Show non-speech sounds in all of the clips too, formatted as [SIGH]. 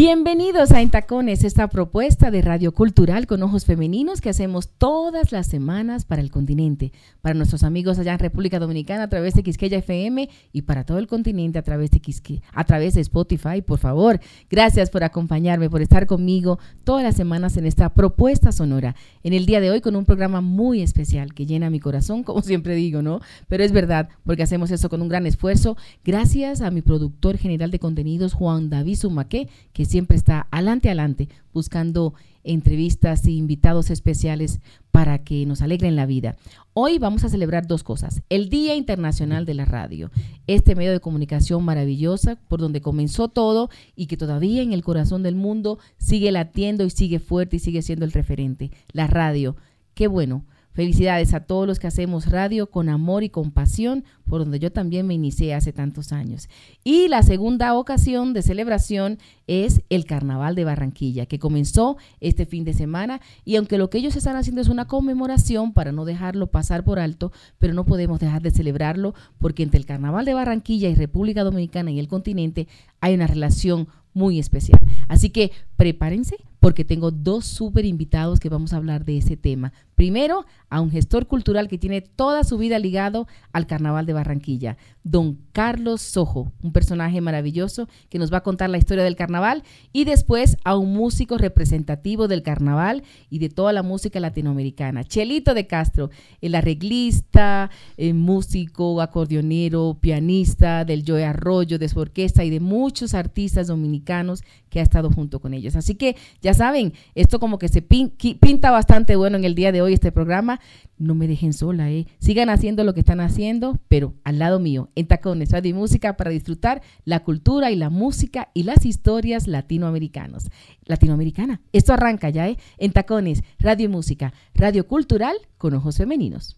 Bienvenidos a Entacones, esta propuesta de radio cultural con ojos femeninos que hacemos todas las semanas para el continente, para nuestros amigos allá en República Dominicana a través de Quisqueya FM y para todo el continente a través de Quisque, a través de Spotify, por favor. Gracias por acompañarme, por estar conmigo todas las semanas en esta propuesta sonora. En el día de hoy con un programa muy especial que llena mi corazón, [LAUGHS] como siempre digo, ¿no? Pero es verdad, porque hacemos eso con un gran esfuerzo. Gracias a mi productor general de contenidos, Juan David Sumaque, que siempre está adelante, adelante, buscando entrevistas e invitados especiales para que nos alegren la vida. Hoy vamos a celebrar dos cosas. El Día Internacional de la Radio, este medio de comunicación maravillosa por donde comenzó todo y que todavía en el corazón del mundo sigue latiendo y sigue fuerte y sigue siendo el referente. La radio. Qué bueno Felicidades a todos los que hacemos radio con amor y con pasión, por donde yo también me inicié hace tantos años. Y la segunda ocasión de celebración es el Carnaval de Barranquilla, que comenzó este fin de semana y aunque lo que ellos están haciendo es una conmemoración para no dejarlo pasar por alto, pero no podemos dejar de celebrarlo porque entre el Carnaval de Barranquilla y República Dominicana y el continente hay una relación muy especial. Así que prepárense porque tengo dos súper invitados que vamos a hablar de ese tema. Primero, a un gestor cultural que tiene toda su vida ligado al Carnaval de Barranquilla, don Carlos Sojo, un personaje maravilloso que nos va a contar la historia del carnaval, y después a un músico representativo del carnaval y de toda la música latinoamericana, Chelito de Castro, el arreglista, el músico, acordeonero, pianista del Joe Arroyo, de su orquesta y de muchos artistas dominicanos que ha estado junto con ellos. Así que ya saben, esto como que se pinta bastante bueno en el día de hoy este programa. No me dejen sola, ¿eh? Sigan haciendo lo que están haciendo, pero al lado mío, en Tacones, Radio y Música, para disfrutar la cultura y la música y las historias latinoamericanos. Latinoamericana. Esto arranca ya, ¿eh? En Tacones, Radio y Música, Radio Cultural con ojos femeninos.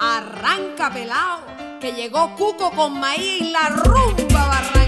Arranca pelao, que llegó Cuco con maíz y la rumba barranquillera.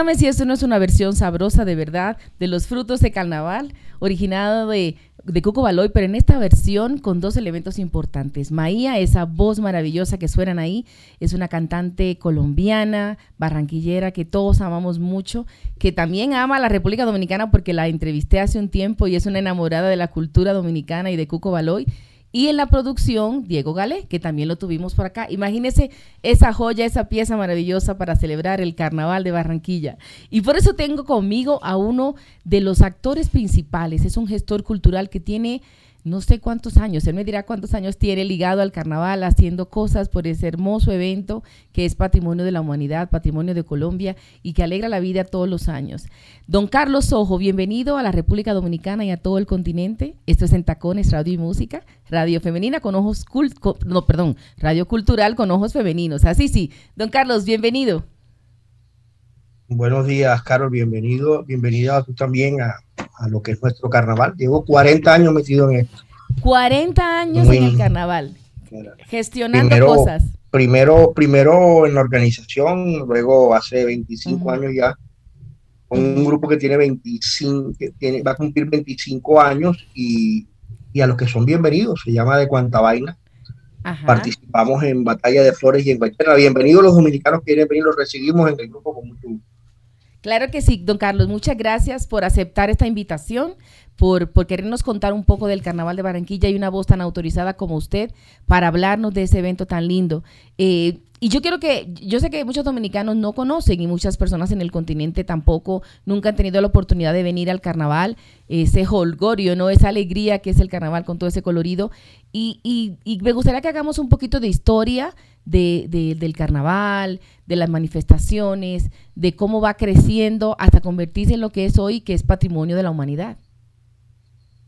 Dígame si esto no es una versión sabrosa de verdad de los frutos de carnaval, originado de, Cuco Baloy, pero en esta versión con dos elementos importantes. Maía, esa voz maravillosa que suenan ahí, es una cantante colombiana, barranquillera, que todos amamos mucho, que también ama a la República Dominicana porque la entrevisté hace un tiempo y es una enamorada de la cultura dominicana y de Cuco Baloy Y en la producción, Diego Galé, que también lo tuvimos por acá. Imagínense esa joya, esa pieza maravillosa para celebrar el Carnaval de Barranquilla. Y por eso tengo conmigo a uno de los actores principales. Es un gestor cultural que tiene no sé cuántos años, él me dirá cuántos años tiene ligado al carnaval, haciendo cosas por ese hermoso evento que es patrimonio de la humanidad, patrimonio de Colombia y que alegra la vida todos los años. Don Carlos Ojo, bienvenido a la República Dominicana y a todo el continente. Esto es en Tacones, Radio y Música, Radio Femenina con ojos, cult no, perdón, Radio Cultural con ojos femeninos. Así sí. Don Carlos, bienvenido. Buenos días, Carlos, bienvenido, bienvenida tú también a, a lo que es nuestro carnaval. Llevo 40 años metido en esto. 40 años en el carnaval. Gestionando cosas. Primero, primero en la organización, luego hace 25 años ya, con un grupo que tiene 25, que tiene, va a cumplir 25 años y, y a los que son bienvenidos, se llama De Cuanta Vaina. Participamos en Batalla de Flores y en Guayana. Bienvenidos los dominicanos que quieren venir, los recibimos en el grupo con mucho gusto. Claro que sí, don Carlos, muchas gracias por aceptar esta invitación, por, querernos contar un poco del Carnaval de Barranquilla y una voz tan autorizada como usted para hablarnos de ese evento tan lindo. Eh, y yo quiero que, yo sé que muchos dominicanos no conocen y muchas personas en el continente tampoco nunca han tenido la oportunidad de venir al carnaval, ese holgorio, ¿no? Esa alegría que es el carnaval con todo ese colorido. Y me gustaría que hagamos un poquito de historia de, del carnaval, de las manifestaciones, de cómo va creciendo hasta convertirse en lo que es hoy, que es patrimonio de la humanidad.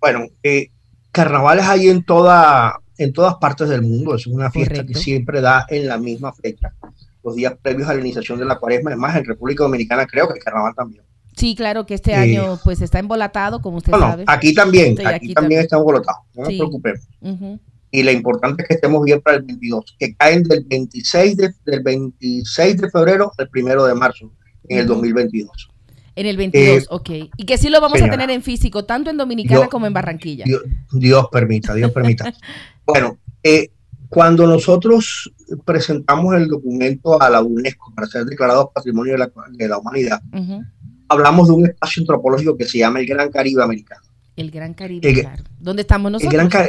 Bueno, eh, carnavales hay en, toda, en todas partes del mundo, es una fiesta que siempre da en la misma fecha, los días previos a la iniciación de la cuaresma, además en República Dominicana creo que el carnaval también. Sí, claro que este año pues está embolatado, como usted sabe. Aquí también, aquí, también, está embolatado, no nos preocupemos y lo importante es que estemos bien para el 22, que caen del 26 de, del 26 de febrero al 1 de marzo en el 2022. En el 22, eh, ok. Y que sí lo vamos a tener en físico, tanto en Dominicana como en Barranquilla. Dios, permita, Dios permita. [LAUGHS] bueno, eh, cuando nosotros presentamos el documento a la UNESCO para ser declarado Patrimonio de la, Humanidad, hablamos de un espacio antropológico que se llama el Gran Caribe Americano. El Gran Caribe, claro. ¿Dónde estamos nosotros? El Gran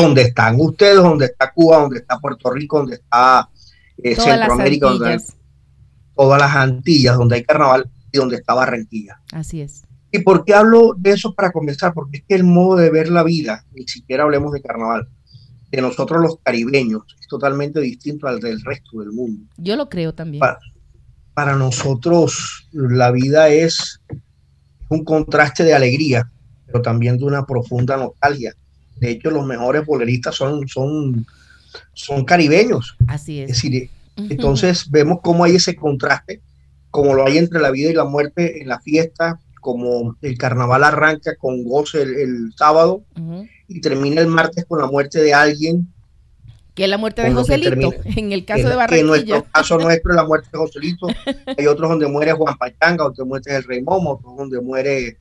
donde están ustedes, donde está Cuba, donde está Puerto Rico, donde está eh, Centroamérica, donde todas las Antillas, donde hay carnaval y donde está Barranquilla. Así es. ¿Y por qué hablo de eso para comenzar? Porque es que el modo de ver la vida, ni siquiera hablemos de carnaval, de nosotros los caribeños, es totalmente distinto al del resto del mundo. Yo lo creo también. para nosotros la vida es un contraste de alegría, pero también de una profunda nostalgia de hecho, los mejores boleristas son, son, son caribeños. Así es. Es decir, entonces vemos cómo hay ese contraste, como lo hay entre la vida y la muerte en la fiesta, como el carnaval arranca con goce el, sábado y termina el martes con la muerte de alguien. Que es la muerte de Joselito, en el caso de Barranquilla. En nuestro caso nuestro es la muerte de Joselito. Hay otros donde muere Juan Pachanga, otros muere el Rey Momo, otros donde muere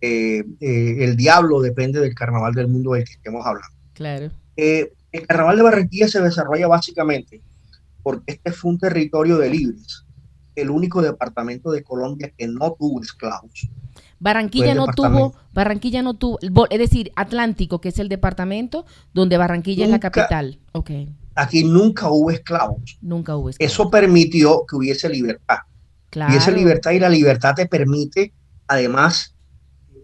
eh, eh, el diablo depende del carnaval del mundo del que estemos hablando. Claro. Eh, el carnaval de Barranquilla se desarrolla básicamente porque este fue un territorio de libres, el único departamento de Colombia que no tuvo esclavos. Barranquilla no tuvo, Barranquilla no tuvo, es decir, Atlántico, que es el departamento donde Barranquilla es la capital. Okay. Aquí nunca hubo esclavos. Nunca hubo esclavos. Eso permitió que hubiese libertad. Claro. Y esa libertad y la libertad te permite, además,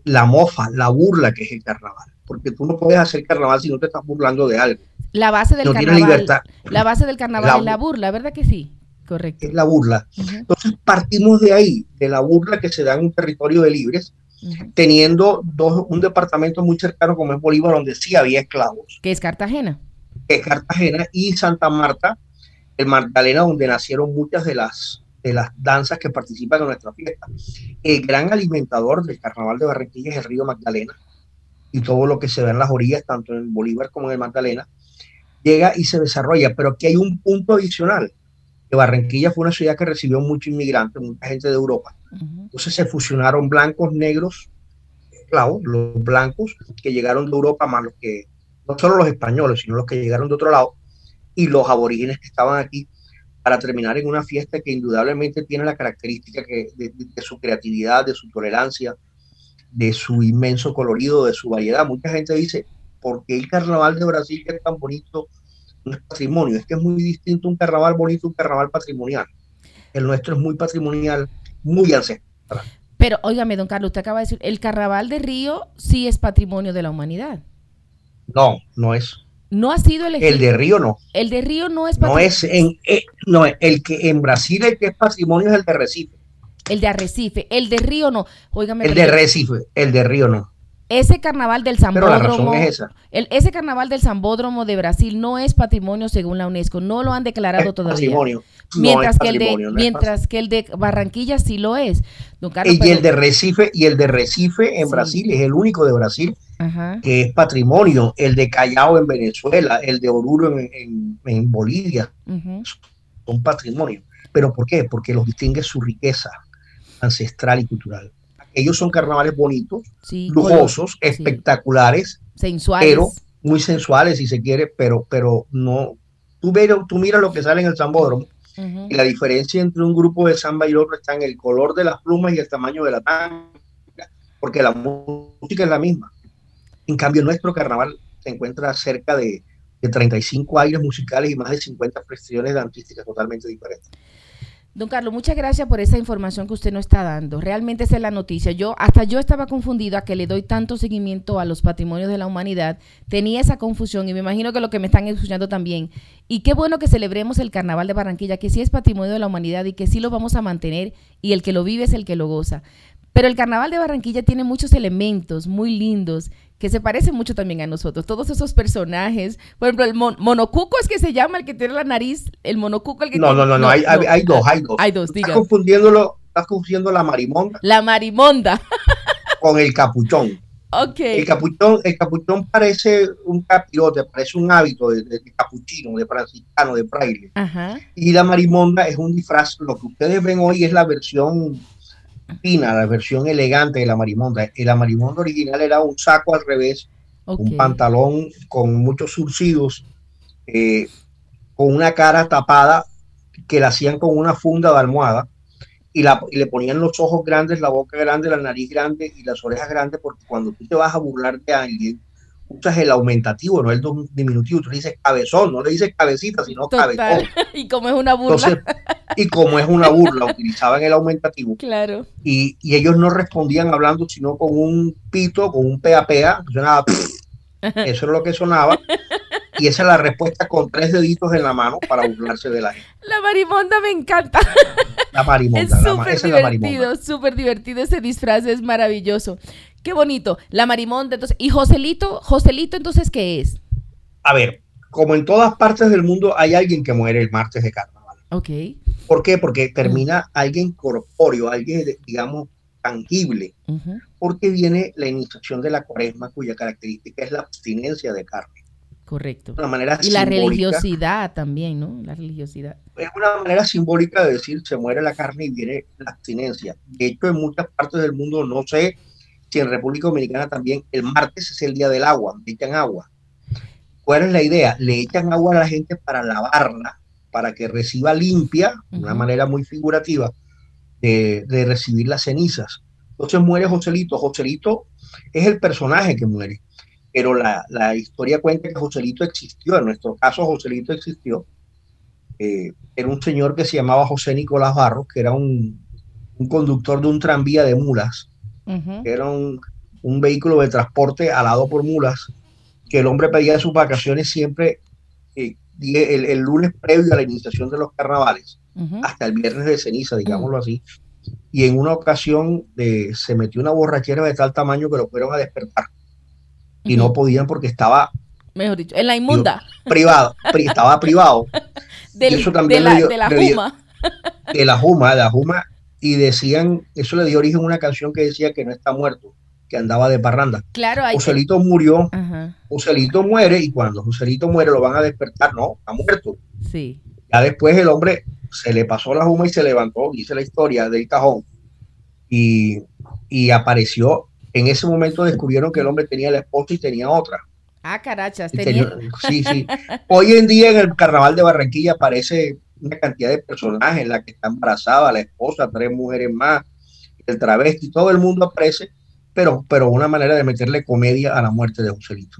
la mofa, la burla que es el carnaval. Porque tú no puedes hacer carnaval si no te estás burlando de algo. La base del carnaval. La base del carnaval es la burla, ¿verdad que sí? Correcto. Es la burla. Entonces partimos de ahí, de la burla que se da en un territorio de libres, teniendo dos, un departamento muy cercano como es Bolívar, donde sí había esclavos. Que es Cartagena. Que es Cartagena y Santa Marta, el Magdalena, donde nacieron muchas de las de las danzas que participan en nuestra fiesta. El gran alimentador del carnaval de Barranquilla es el río Magdalena y todo lo que se ve en las orillas, tanto en Bolívar como en el Magdalena, llega y se desarrolla. Pero aquí hay un punto adicional, que Barranquilla fue una ciudad que recibió muchos inmigrantes, mucha gente de Europa. Entonces se fusionaron blancos, negros, esclavos, los blancos que llegaron de Europa, más los que, no solo los españoles, sino los que llegaron de otro lado, y los aborígenes que estaban aquí para terminar en una fiesta que indudablemente tiene la característica que, de, su creatividad, de su tolerancia, de su inmenso colorido, de su variedad. Mucha gente dice porque el carnaval de Brasil que es tan bonito no es patrimonio, es que es muy distinto un carnaval bonito un carnaval patrimonial. El nuestro es muy patrimonial, muy ancestral. Pero, óigame, don Carlos, usted acaba de decir, el carnaval de Río sí es patrimonio de la humanidad. No, no es. No ha sido elegido. El de Río no. El de Río no es No patrimonio. es en, eh, no, el que en Brasil el que es patrimonio es el de Recife. El de Arrecife. El de Río no. Óigame, El de Recife, el de Río no. ese carnaval del Pero la Zambódromo. razón es esa. el- ese carnaval del Zambódromo de Brasil no es patrimonio según la UNESCO. No lo han declarado Es todavía. patrimonio. No Mientras, que el de, no mientras que el de Barranquilla sí lo es. Don Carlos, Y el de Recife, y el de Recife en Sí. Brasil es el único de Brasil Que es patrimonio, el de Callao en Venezuela, el de Oruro en, en- en Bolivia, son patrimonio. ¿Pero por qué? Porque los distingue su riqueza ancestral y cultural. Ellos son carnavales bonitos, Sí, lujosos, espectaculares, sensuales. pero muy sensuales si se quiere, pero, pero no. Tú, ves, tú miras lo que sale en el Zambódromo y la diferencia entre un grupo de samba y otro está en el color de las plumas y el tamaño de la tanga, porque la música es la misma. En cambio, nuestro carnaval se encuentra cerca de, de 35 aires musicales y más de 50 expresiones artísticas totalmente diferentes. Don Carlos, muchas gracias por esa información que usted nos está dando. Realmente esa es la noticia. Yo hasta yo estaba confundida que le doy tanto seguimiento a los patrimonios de la humanidad. Tenía esa confusión y me imagino que lo que me están escuchando también. Y qué bueno que celebremos el Carnaval de Barranquilla, que sí es patrimonio de la humanidad y que sí lo vamos a mantener y el que lo vive es el que lo goza. Pero el Carnaval de Barranquilla tiene muchos elementos muy lindos que se parecen mucho también a nosotros. Todos esos personajes. Por ejemplo, el mon- monocuco es que se llama el que tiene la nariz. El monocuco el que No, tiene- no, no, no, hay, hay- hay dos, hay dos. Hay dos, Estás diga. confundiéndolo, estás confundiendo la marimonda La marimonda. [LAUGHS] con el capuchón. Ok. El capuchón, el capuchón parece un capirote, parece un hábito de, de- de capuchino, de franciscano, de fraile. Ajá. Y la marimonda es un disfraz. Lo que ustedes ven hoy es la versión fina, la versión elegante de la marimonda. La marimonda original era un saco al revés, un pantalón con muchos surcidos, eh, con una cara tapada que la hacían con una funda de almohada y, la, y le ponían los ojos grandes, la boca grande, la nariz grande y las orejas grandes, porque cuando tú te vas a burlar de alguien, usas el aumentativo, no el diminutivo, tú le dices cabezón, no le dices cabecita, sino cabezón. [LAUGHS] Y como es una burla. Entonces, y como es una burla, utilizaban el aumentativo claro. y, y ellos no respondían hablando, sino con un pito, con un pea pea, sonaba, [LAUGHS] eso era lo que sonaba, y esa es la respuesta con tres deditos en la mano para burlarse de la gente. La marimonda me encanta. La marimonda, es súper divertido, súper divertido ese disfraz, es maravilloso. Qué bonito. La marimonda, entonces. ¿Y Joselito? ¿Joselito entonces qué es? A ver, como en todas partes del mundo hay alguien que muere el martes de carnaval. Ok. ¿Por qué? Porque termina alguien corpóreo, alguien, digamos, tangible, porque viene la iniciación de la cuaresma, cuya característica es la abstinencia de carne. Correcto. Una manera Y la simbólica. religiosidad también, ¿no? La religiosidad. es una manera simbólica de decir se muere la carne y viene la abstinencia. De hecho, en muchas partes del mundo, no sé si en República Dominicana también, el martes es el día del agua, le echan agua. ¿Cuál es la idea? Le echan agua a la gente para lavarla, para que reciba limpia, de una manera muy figurativa, de, de recibir las cenizas. Entonces muere Joselito. Joselito es el personaje que muere, pero la, la historia cuenta que Joselito existió. En nuestro caso, Joselito existió eh, era un señor que se llamaba José Nicolás Barros, que era un, un conductor de un tranvía de mulas, Que era un, un vehículo de transporte alado por mulas, que el hombre pedía sus vacaciones siempre eh, el, el lunes previo a la iniciación de los carnavales, hasta el viernes de ceniza, digámoslo así. Y en una ocasión eh, se metió una borrachera de tal tamaño que lo fueron a despertar y no podían porque estaba Mejor dicho, en la inmunda. privado, pri- estaba privado [LAUGHS] Del- eso también de, la, dio- de la dio- juma. de la Juma, de la Juma, y decían, eso le dio origen a una canción que decía que no está muerto, que andaba de parranda. Claro, hay. Joselito murió, Ajá. Joselito muere, y cuando Joselito muere lo van a despertar, no, está muerto. Sí. Ya después el hombre se le pasó la Juma y se levantó, dice la historia del cajón, y, y apareció. En ese momento descubrieron que el hombre tenía la esposa y tenía otra. Ah, carachas. Tenía- sí, sí. [LAUGHS] Hoy en día en el carnaval de Barranquilla aparece una cantidad de personajes, la que está embarazada, la esposa, tres mujeres más, el travesti, todo el mundo aparece, pero, pero una manera de meterle comedia a la muerte de Joselito.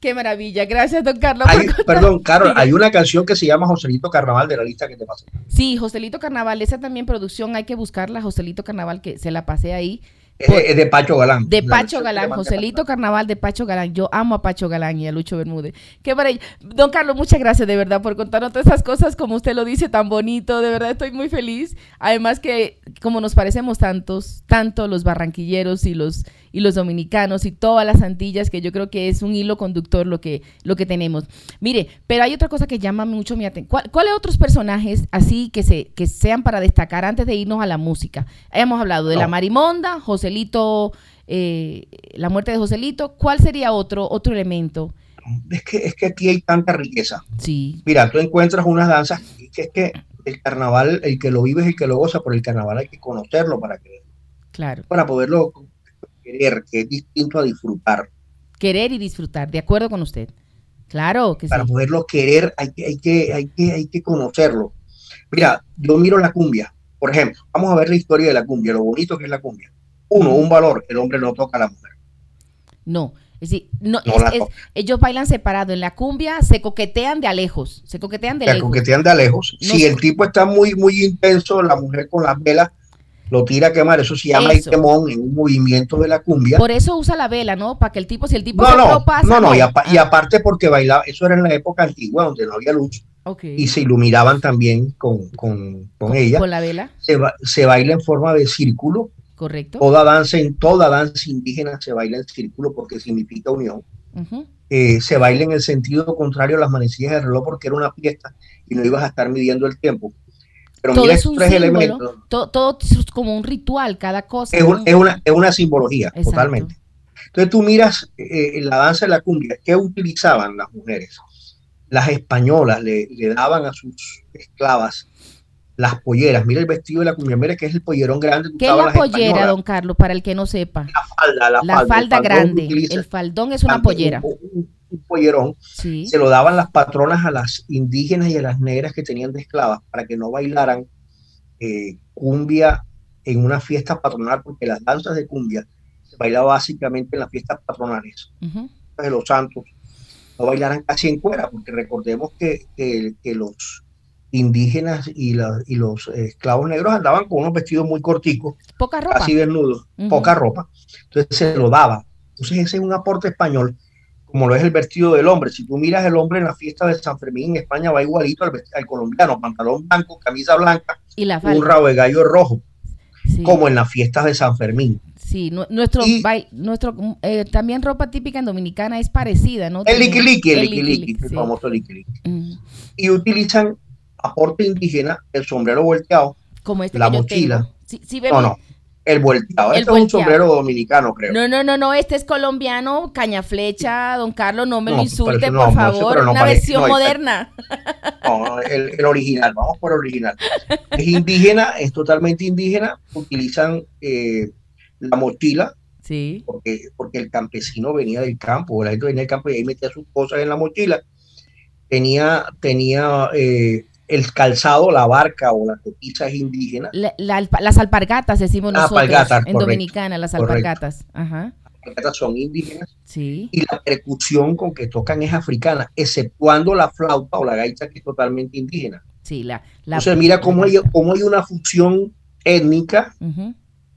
Qué maravilla. Gracias, don Carlos. Hay, perdón, Carol, hay una canción que se llama Joselito Carnaval de la lista que te pasé. Sí, Joselito Carnaval, esa también producción, hay que buscarla, Joselito Carnaval, que se la pasé ahí. Es de, Pacho Galán. De Pacho Galán, Joselito Carnaval de Pacho Galán. Yo amo a Pacho Galán y a Lucho Bermúdez. Qué maravilla. Don Carlos, muchas gracias de verdad por contarnos todas esas cosas como usted lo dice, tan bonito. De verdad estoy muy feliz. Además que como nos parecemos tantos, tanto los barranquilleros y los y los dominicanos y todas las Antillas, que yo creo que es un hilo conductor lo que, lo que tenemos. Mire, pero hay otra cosa que llama mucho mi atención. ¿Cuáles otros personajes así que, se, que sean para destacar antes de irnos a la música? Hemos hablado de la Marimonda, Joselito, eh, la muerte de Joselito. ¿Cuál sería otro, otro elemento? Es que, es que aquí hay tanta riqueza. Sí. Mira, tú encuentras unas danzas que es que el carnaval, el que lo vive es el que lo goza, pero el carnaval hay que conocerlo para que claro. para poderlo querer, que es distinto a disfrutar. Querer y disfrutar, de acuerdo con usted. Claro que Para poderlo querer hay que, hay, que, hay, que, hay que conocerlo. Mira, yo miro la cumbia, por ejemplo, vamos a ver la historia de la cumbia, lo bonito que es la cumbia. Uno, un valor, el hombre no toca a la mujer. No, es decir, no, ellos bailan separado. En la cumbia se coquetean de a lejos, se coquetean de se coquetean de a lejos. si el tipo está muy, muy intenso, la mujer con las velas, lo tira a quemar, eso se llama el quemón en un movimiento de la cumbia. Por eso usa la vela, ¿no? Para que el tipo, si el tipo no, no, pasa, no, no, y, ah. aparte porque bailaba, eso era en la época antigua donde no había luz. Y se iluminaban también con, con, con, ella. Con la vela. Se, baila en forma de círculo. Correcto. Toda danza, en toda danza indígena se baila en círculo porque significa unión. Eh, se baila en el sentido contrario a las manecillas del reloj porque era una fiesta y no ibas a estar midiendo el tiempo. Pero todo es un tres elementos. Todo, es como un ritual, cada cosa. Es, una, es una, simbología, totalmente. Entonces tú miras eh, la danza de la cumbia, ¿qué utilizaban las mujeres? Las españolas le, daban a sus esclavas las polleras. Mira el vestido de la cumbia, mira que es el pollerón grande. ¿Qué es la pollera, don Carlos, para el que no sepa? La falda, la, falda, grande. El faldón es una pollera un pollerón, se lo daban las patronas a las indígenas y a las negras que tenían de esclavas para que no bailaran eh, cumbia en una fiesta patronal, porque las danzas de cumbia se bailaba básicamente en las fiestas patronales de los santos, no bailaran casi en cuera, porque recordemos que, los indígenas y, y, los esclavos negros andaban con unos vestidos muy corticos, poca ropa, así desnudos, poca ropa, entonces se lo daba. Entonces ese es un aporte español como lo es el vestido del hombre. Si tú miras el hombre en la fiesta de San Fermín en España, va igualito al, colombiano, pantalón blanco, camisa blanca, y la un rabo de gallo rojo, como en las fiestas de San Fermín. Sí, nuestro, nuestro eh, también ropa típica en dominicana es parecida, ¿no? El liqui el liqui el famoso liqui Y utilizan aporte indígena, el sombrero volteado, como este la mochila. Sí, no, no, el volteado. este es un sombrero dominicano, creo. No, no, no, no, este es colombiano, caña flecha, don Carlos, no me lo insulte, por favor, una versión moderna. No, el, original, vamos por el original. Es indígena, es totalmente indígena, utilizan eh, la mochila, sí. porque, porque el campesino venía del campo, la gente venía del campo y ahí metía sus cosas en la mochila. Tenía, tenía eh, el calzado, la barca o la cotiza es indígena. las alpargatas decimos nosotros en Dominicana, las alpargatas. Ajá. Las alpargatas son indígenas. Sí. Y la percusión con que tocan es africana, exceptuando la flauta o la gaita que es totalmente indígena. Sí, la, Entonces mira cómo hay, cómo hay una función étnica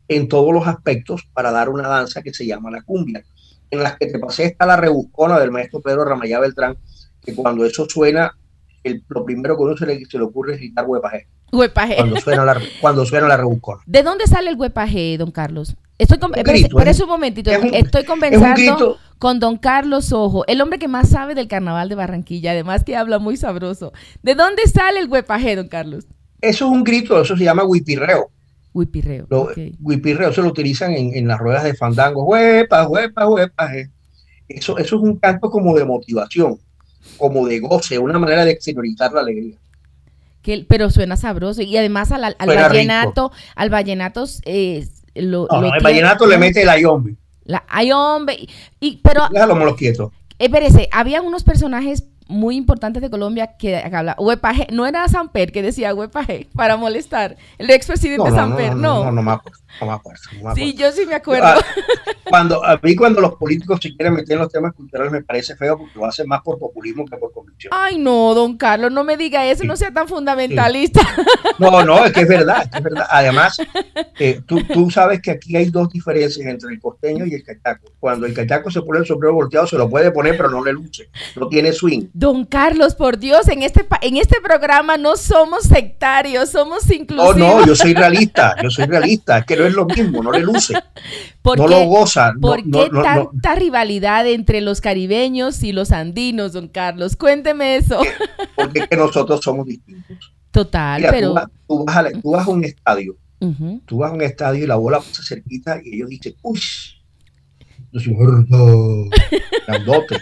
en todos los aspectos para dar una danza que se llama la cumbia. En las que te pasé está la rebuscona del maestro Pedro Ramayá Beltrán, que cuando eso suena lo primero que uno se le, se le ocurre es gritar huepaje. Huepaje. Cuando suena la, cuando suena la rebuscona. ¿De dónde sale el huepaje, don Carlos? Estoy con, un momentito, estoy conversando con don Carlos Ojo, el hombre que más sabe del carnaval de Barranquilla, además que habla muy sabroso. ¿De dónde sale el huepaje, don Carlos? Eso es un grito, eso se llama huipirreo. Huipirreo. Huipirreo se lo utilizan en, en, las ruedas de fandango. Huepa, huepa, huepaje. Eso, eso es un canto como de motivación como de goce, una manera de exteriorizar la alegría. Que, pero suena sabroso y además al, al vallenato, al vallenato eh, lo, no, el vallenato le mete el ayombe. La ayombe y, pero déjalo los quieto. Espérese, había unos personajes muy importantes de Colombia que habla Huepaje, no era Samper que decía Huepaje para molestar, el expresidente No, no, Samper, no, no. no, no acuerdo, no me acuerdo, no me sí, yo sí me acuerdo. Ah, Cuando, a mí cuando los políticos se quieren meter en los temas culturales me parece feo porque lo hacen más por populismo que por convicción. Ay, no, don Carlos, no me diga eso, Sí. no sea tan fundamentalista. No, no, es que es verdad, es que es verdad. Además, eh, tú, tú sabes que aquí hay dos diferencias entre el costeño y el cachaco. Cuando el cachaco se pone el sombrero volteado, se lo puede poner, pero no le luce. No tiene swing. Don Carlos, por Dios, en este en este programa no somos sectarios, somos No, inclusivos. no, yo soy realista, yo soy realista. Es que no es lo mismo, no le luce. [LAUGHS] ¿Por No qué- lo goza. No, ¿Por no, qué no, tanta rivalidad entre los caribeños y los andinos, don Carlos? Cuénteme eso. Porque es que nosotros somos distintos. Total, Mira, pero... tú, vas, tú vas a, tú vas a un estadio, tú vas a un estadio y la bola pasa cerquita y ellos dicen, uy, yo soy gordo, [LAUGHS] grandote.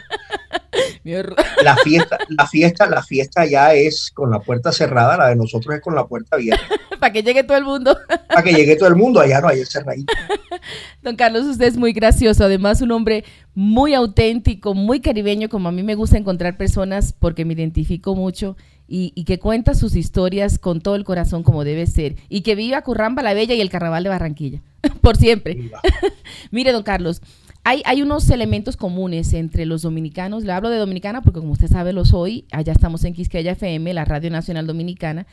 La fiesta, la fiesta, la fiesta ya es con la puerta cerrada, la de nosotros es con la puerta abierta. [LAUGHS] Para que llegue todo el mundo. [LAUGHS] Para que llegue todo el mundo, allá no hay cerradito. [LAUGHS] Don Carlos, usted es muy gracioso, además un hombre muy auténtico, muy caribeño, como a mí me gusta encontrar personas porque me identifico mucho y, y que cuenta sus historias con todo el corazón como debe ser y que viva Curramba la Bella y el Carnaval de Barranquilla, por siempre. Mire, don Carlos, hay, hay unos elementos comunes entre los dominicanos. Le hablo de Dominicana porque, como usted sabe, lo soy. Allá estamos en Quisqueya FM, la Radio Nacional Dominicana.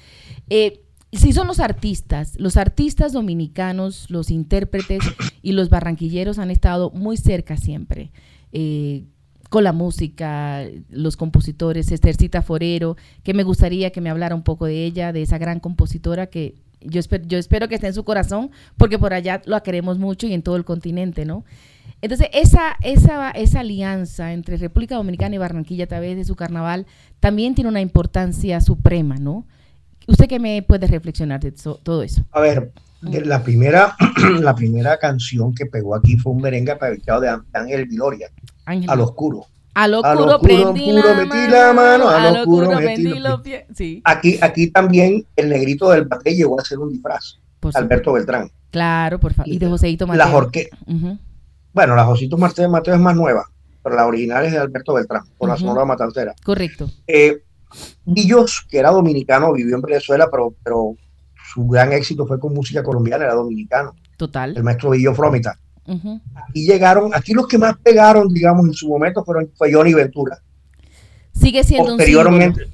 Eh, sí son los artistas. Los artistas dominicanos, los intérpretes [COUGHS] y los barranquilleros han estado muy cerca siempre. eh, con la música, los compositores, Estercita Forero, que me gustaría que me hablara un poco de ella, de esa gran compositora que yo, esper- yo espero que esté en su corazón, porque por allá la queremos mucho y en todo el continente, ¿no? Entonces, esa, esa, esa alianza entre República Dominicana y Barranquilla a través de su carnaval también tiene una importancia suprema, ¿no? ¿Usted qué me puede reflexionar de todo eso? A ver, de la primera, [CLEARS THROAT] la primera canción que pegó aquí fue un merengue aprovechado de Ángel Viloria, Ángel. al oscuro. A lo a lo oscuro prendí la metí la mano, a lo oscuro metí los pies. Sí, Aquí, aquí también el negrito del bate llegó a ser un disfraz, por. Alberto Beltrán. Claro, por favor. Y de Joseito La Mateo. jorque, Ujú. bueno, la Josito Martínez Mateo es más nueva, pero la original es de Alberto Beltrán, por la. Sonora Matancera. Correcto. Eh, Guillos, que era dominicano, vivió en Venezuela, pero, pero su gran éxito fue con música colombiana, era dominicano, el Total. maestro Guillo Fromita. Aquí llegaron, aquí los que más pegaron, digamos, en su momento fueron fue Johnny Ventura. Sigue siendo un Posteriormente,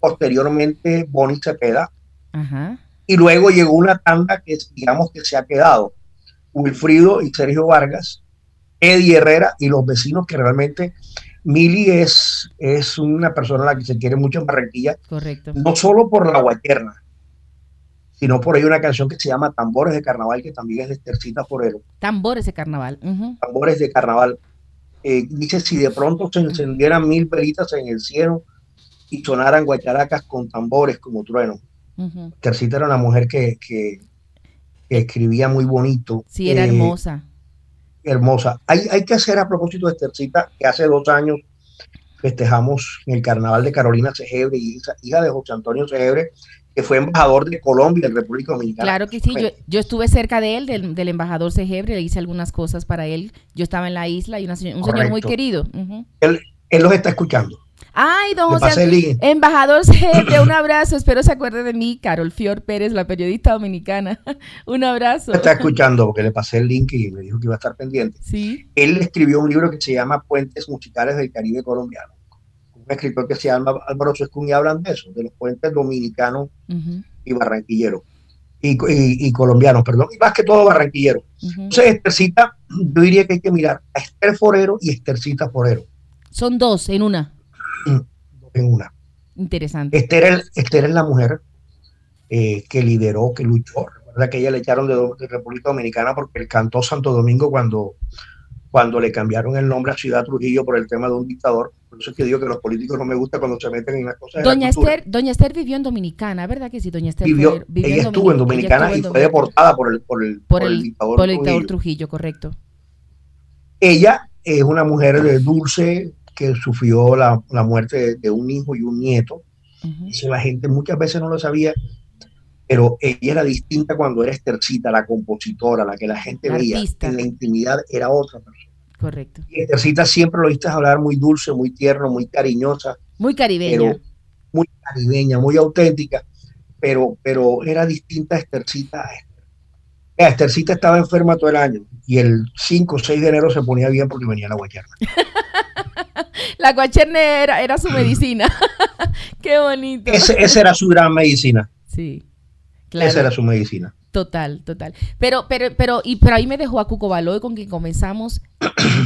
posteriormente Bonnie Cepeda. Ajá. Y luego llegó una tanda que digamos que se ha quedado. Wilfrido y Sergio Vargas, Eddie Herrera y los vecinos que realmente Mili es, es una persona a la que se quiere mucho en Barranquilla, Correcto. no solo por la guaterna, sino por ahí una canción que se llama Tambores de Carnaval, que también es de Estercita Forero. Tambores de carnaval. Tambores de Carnaval. Eh, dice, si de pronto se encendieran mil velitas en el cielo y sonaran guacharacas con tambores como trueno. Tercita era una mujer que, que- que escribía muy bonito. Sí, era eh, hermosa. Hermosa. Hay, hay que hacer a propósito de Tercita, que hace dos años festejamos en el carnaval de Carolina Segebre, hija, hija de José Antonio Segebre, que fue embajador de Colombia en República Dominicana. Claro que sí, yo, yo estuve cerca de él, del, del embajador Segebre, le hice algunas cosas para él. Yo estaba en la isla y una un señor muy querido. Él, él los está escuchando. Ay, don Le José. Embajador Segebre, [COUGHS] un abrazo. Espero se acuerde de mí, Carol Fior Pérez, la periodista dominicana. [LAUGHS] un abrazo. Lo está escuchando porque le pasé el link y me dijo que iba a estar pendiente. Sí, Él escribió un libro que se llama Puentes Musicales del Caribe Colombiano. Un escritor que se llama Álvaro Sescún y hablan de eso, de los puentes dominicanos y barranquilleros. Y, y, y colombianos, perdón, y más que todo barranquilleros. ujú. Entonces, Estercita, yo diría que hay que mirar a Esther Forero y Estercita Forero son dos en una. En una. Interesante. Esther, es- Esther es la mujer eh, que lideró, que luchó. Recuerda que ella le echaron de, de República Dominicana porque él cantó Santo Domingo cuando, cuando le cambiaron el nombre a Ciudad Trujillo por el tema de un dictador. Por eso es que digo que los políticos no me gusta cuando se meten en las cosas de Doña la cultura. Esther, Doña Esther vivió en Dominicana, ¿verdad que sí? Doña Esther Vivió, vivió ella estuvo en Domini- Dominicana y en fue deportada por el, por el, por por el el, dictador, por el dictador Trujillo. Trujillo, correcto. Ella es una mujer de dulce que sufrió la, la muerte de, de un hijo y un nieto. Ujú. Eso la gente muchas veces no lo sabía, pero ella era distinta cuando era Estercita, la compositora, la que la gente La veía. artista. En la intimidad era otra persona. Correcto. Y Estercita siempre lo viste hablar muy dulce, muy tierno, muy cariñosa. Muy caribeña. Pero muy caribeña, muy auténtica, pero, pero era distinta a Estercita a. Estercita estaba enferma todo el año y el 5 o 6 de enero se ponía bien porque venía la guayerna. [LAUGHS] [LAUGHS] la guayerna era, era su medicina. [LAUGHS] Qué bonito. esa era su gran medicina. Sí. Claro. Esa era su medicina. Total, total. Pero, pero, pero, y pero ahí me dejó a Cuco Baloy con quien comenzamos.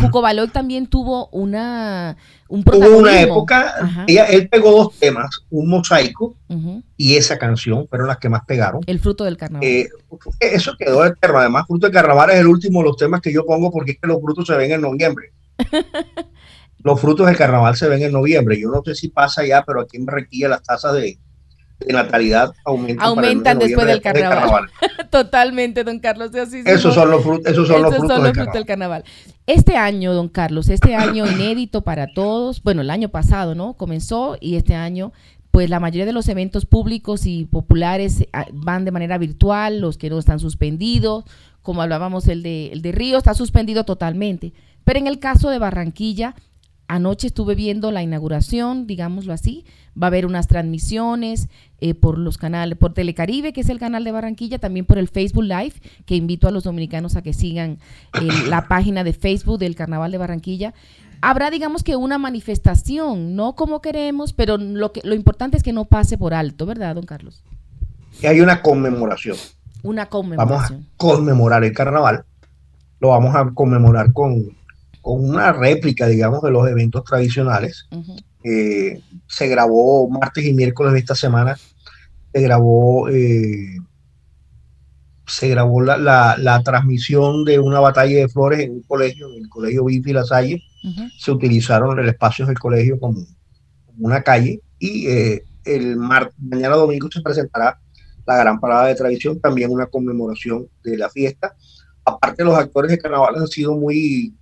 Cuco Baloy también tuvo una un Hubo una época, ella, él pegó dos temas, un mosaico y esa canción fueron las que más pegaron. El fruto del carnaval. Eh, eso quedó eterno. Además, fruto del carnaval es el último de los temas que yo pongo porque es que los frutos se ven en noviembre. [LAUGHS] los frutos del carnaval se ven en noviembre. Yo no sé si pasa ya, pero aquí en Barranquilla las tasas de, de natalidad aumentan, aumentan después del carnaval. [LAUGHS] Totalmente, don Carlos. esos son los, frutos, esos son los frutos, del, carnaval. Este año, don Carlos, este año inédito para todos, bueno, el año pasado, ¿no? Comenzó y este año, pues la mayoría de los eventos públicos y populares ah, van de manera virtual, los que no están suspendidos, como hablábamos, el de, el de Río está suspendido totalmente. Pero en el caso de Barranquilla, Anoche estuve viendo la inauguración, digámoslo así. Va a haber unas transmisiones eh, por los canales, por Telecaribe, que es el canal de Barranquilla, también por el Facebook Live, que invito a los dominicanos a que sigan eh, [COUGHS] la página de Facebook del Carnaval de Barranquilla. Habrá, digamos que una manifestación, no como queremos, pero lo, que, lo importante es que no pase por alto, ¿verdad, don Carlos? Que hay una conmemoración. Una conmemoración. Vamos a conmemorar el carnaval. Lo vamos a conmemorar con con una réplica, digamos, de los eventos tradicionales. Eh, se grabó martes y miércoles de esta semana, se grabó, eh, se grabó la, transmisión de una batalla de flores en un colegio, en el colegio Bifi La Salle. Se utilizaron el espacio del colegio como, una calle y eh, el mañana domingo se presentará la gran parada de tradición, también una conmemoración de la fiesta. Aparte, los actores de carnaval han sido muy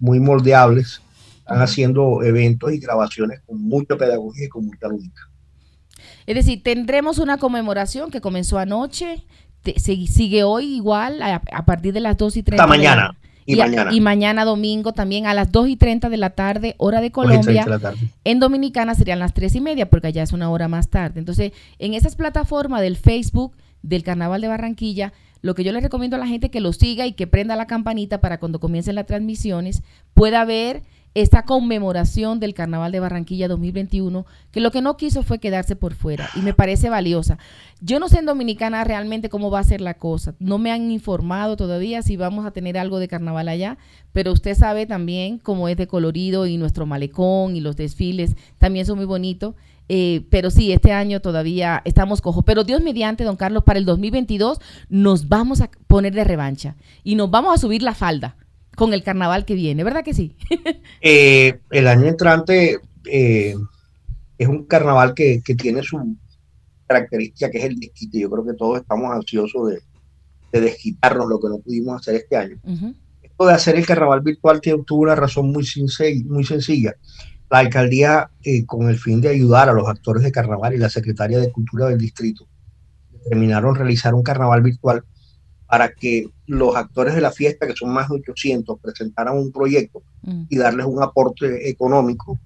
muy moldeables, están haciendo eventos y grabaciones con mucha pedagogía y con mucha lúdica. Es decir, tendremos una conmemoración que comenzó anoche, sigue hoy igual a, partir de las 2 y 30. Hasta mañana. Y, mañana. y, mañana. domingo también a las 2 y 30 de la tarde, hora de Colombia. En Dominicana serían las 3 y media, porque allá es una hora más tarde. Entonces, en esas plataformas del Facebook del Carnaval de Barranquilla, lo que yo les recomiendo a la gente que lo siga y que prenda la campanita para cuando comiencen las transmisiones pueda ver esta conmemoración del Carnaval de Barranquilla 2021, que lo que no quiso fue quedarse por fuera y me parece valiosa. Yo no sé en Dominicana realmente cómo va a ser la cosa, no me han informado todavía si vamos a tener algo de carnaval allá, pero usted sabe también cómo es de colorido y nuestro malecón y los desfiles también son muy bonitos. Eh, pero sí, este año todavía estamos cojos. Pero Dios mediante, don Carlos, para el 2022 nos vamos a poner de revancha y nos vamos a subir la falda con el carnaval que viene, ¿verdad que sí? [LAUGHS] Eh, el año entrante eh, es un carnaval que, tiene su característica, que es el desquite. Yo creo que todos estamos ansiosos de, desquitarnos lo que no pudimos hacer este año. Esto de hacer el carnaval virtual tuvo una razón muy, muy sencilla la alcaldía, eh, con el fin de ayudar a los actores de carnaval y la secretaria de Cultura del distrito, determinaron realizar un carnaval virtual para que los actores de la fiesta, que son más de 800, presentaran un proyecto mm. y darles un aporte económico,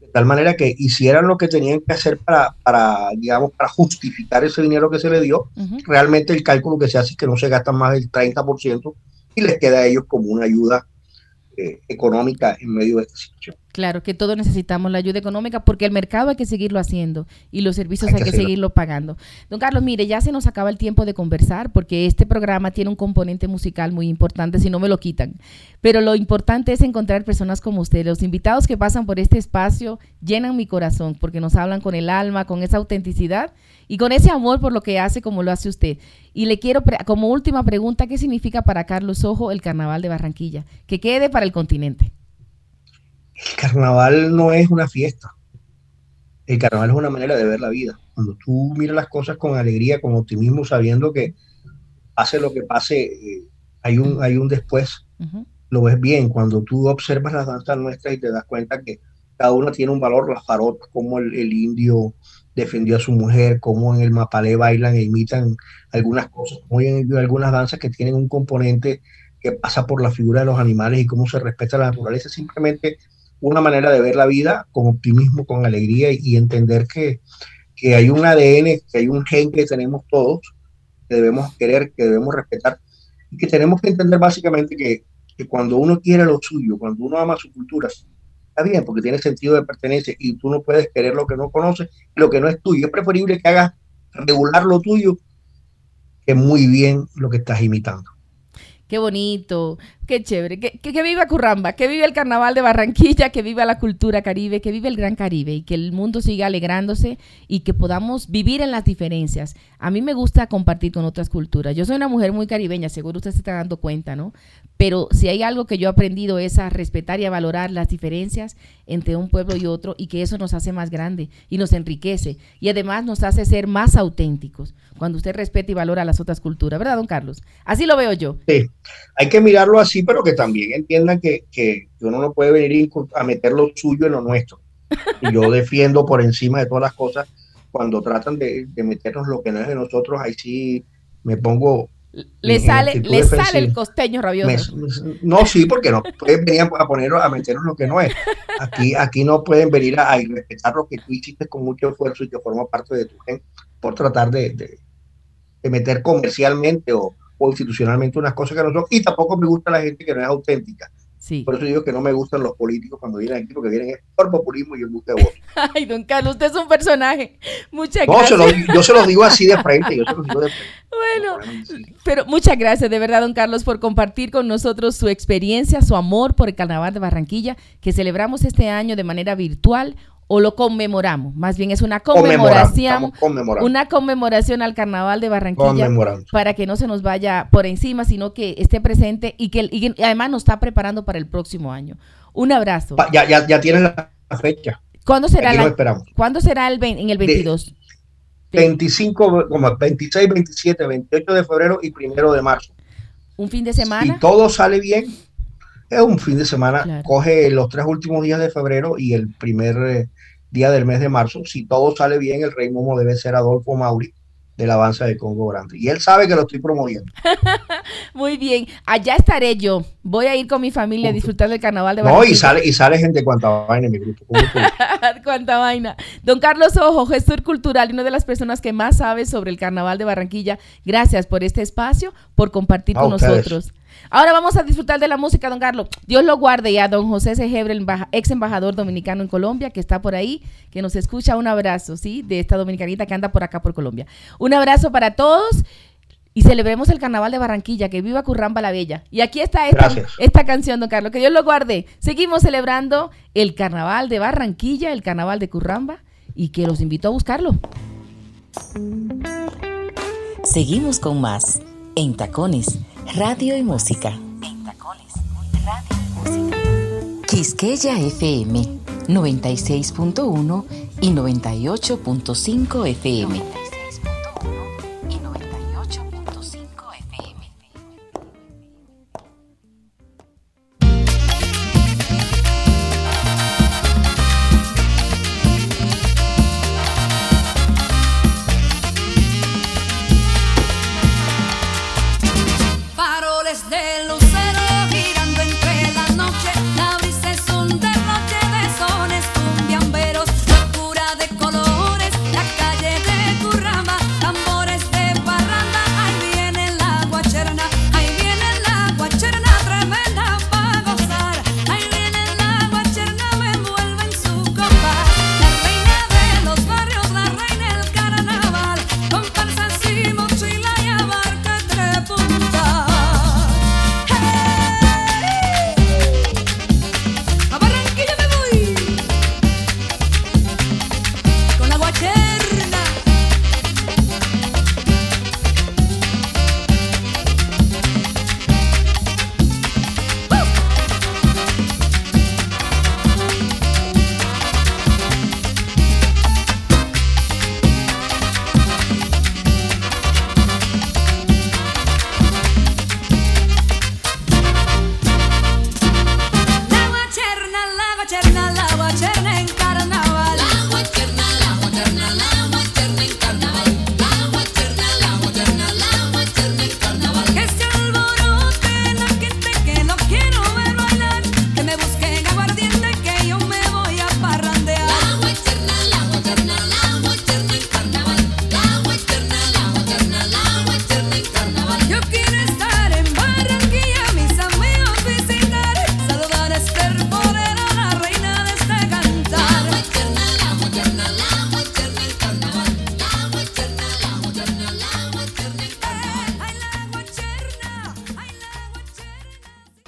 de tal manera que hicieran lo que tenían que hacer para, para digamos, para justificar ese dinero que se le dio. Realmente el cálculo que se hace es que no se gasta más del 30% y les queda a ellos como una ayuda eh, económica en medio de esta situación. Claro, que todos necesitamos la ayuda económica porque el mercado hay que seguirlo haciendo y los servicios hay, que, seguirlo pagando. Don Carlos, mire, ya se nos acaba el tiempo de conversar porque este programa tiene un componente musical muy importante, si no me lo quitan. Pero lo importante es encontrar personas como usted. Los invitados que pasan por este espacio llenan mi corazón porque nos hablan con el alma, con esa autenticidad y con ese amor por lo que hace como lo hace usted. Y le quiero, como última pregunta, ¿qué significa para Carlos Ojo el Carnaval de Barranquilla? Que quede para el continente. El carnaval no es una fiesta. El carnaval es una manera de ver la vida. Cuando tú miras las cosas con alegría, con optimismo, sabiendo que pase lo que pase, eh, hay, un, hay un después, lo ves bien. Cuando tú observas las danzas nuestras y te das cuenta que cada una tiene un valor, las farotas, como el indio defendió a su mujer, cómo en el Mapalé bailan e imitan algunas cosas, como en algunas danzas que tienen un componente que pasa por la figura de los animales y cómo se respeta la naturaleza, simplemente una manera de ver la vida con optimismo, con alegría y, entender que, que, hay un ADN, que hay un gen que tenemos todos, que debemos querer, que debemos respetar y que tenemos que entender básicamente que, que cuando uno quiere lo suyo, cuando uno ama su cultura, está bien, porque tiene sentido de pertenencia y tú no puedes querer lo que no conoces lo que no es tuyo. Es preferible que hagas regular lo tuyo que muy bien lo que estás imitando. Qué bonito, qué chévere. Que, que, viva Curramba, que vive el carnaval de Barranquilla, que viva la cultura caribe, que vive el Gran Caribe y que el mundo siga alegrándose y que podamos vivir en las diferencias. A mí me gusta compartir con otras culturas. Yo soy una mujer muy caribeña, seguro usted se está dando cuenta, ¿no? Pero si hay algo que yo he aprendido es a respetar y a valorar las diferencias entre un pueblo y otro y que eso nos hace más grande y nos enriquece y además nos hace ser más auténticos cuando usted respeta y valora las otras culturas, ¿verdad, don Carlos? Así lo veo yo. Sí, hay que mirarlo así, pero que también entiendan que, que uno no puede venir a meter lo suyo en lo nuestro. Y yo [LAUGHS] defiendo por encima de todas las cosas, cuando tratan de, de meternos lo que no es de nosotros, ahí sí me pongo le sale, le sale el costeño rabioso. no, sí, porque no pueden venir a ponerlo, a meternos lo que no es. Aquí, aquí no pueden venir a, respetar lo que tú hiciste con mucho esfuerzo y que forma parte de tu gente por tratar de, de, meter comercialmente o, o, institucionalmente unas cosas que no son. Y tampoco me gusta la gente que no es auténtica. Por eso digo que no me gustan los políticos cuando vienen aquí, porque vienen por populismo y el busca de votos. [LAUGHS] Ay, don Carlos, usted es un personaje. Muchas gracias. yo se lo digo así de [LAUGHS] frente, yo se lo digo de frente. Bueno, pero muchas gracias de verdad, don Carlos, por compartir con nosotros su experiencia, su amor por el Carnaval de Barranquilla, que celebramos este año de manera virtual o lo conmemoramos. Más bien es una conmemoración, una conmemoración al Carnaval de Barranquilla para que no se nos vaya por encima, sino que esté presente y que y además nos está preparando para el próximo año. Un abrazo. Ya, ya, ya tienen la fecha. ¿Cuándo será, la, ¿cuándo será el en el 22? 25, como 26, 27, 28 de febrero y primero de marzo. ¿Un fin de semana? Si todo sale bien, es un fin de semana. Coge los tres últimos días de febrero y el primer eh, día del mes de marzo. Si todo sale bien, el rey Momo debe ser Adolfo Mauri del Avanza de Congo Grande. Y él sabe que lo estoy promoviendo. [LAUGHS] Muy bien, allá estaré yo. Voy a ir con mi familia a disfrutar del carnaval de Barranquilla. No, y sale, y sale gente cuanta vaina en mi grupo. [LAUGHS] cuánta vaina. Don Carlos Ojo, gestor cultural y una de las personas que más sabe sobre el carnaval de Barranquilla. Gracias por este espacio, por compartir con nosotros. Ahora vamos a disfrutar de la música, don Carlos. Dios lo guarde y a don José Segebre, el ex embajador dominicano en Colombia, que está por ahí, que nos escucha. Un abrazo, ¿sí? De esta dominicanita que anda por acá, por Colombia. Un abrazo para todos y celebremos el carnaval de Barranquilla, que viva Curramba la Bella. Y aquí está esta, esta, canción, don Carlos, que Dios lo guarde. Seguimos celebrando el carnaval de Barranquilla, el carnaval de Curramba, y que los invito a buscarlo. Seguimos con más en Tacones Radio y Música. En Tacones, Radio y Música. Quisqueya FM 96.1 y 98.5 FM.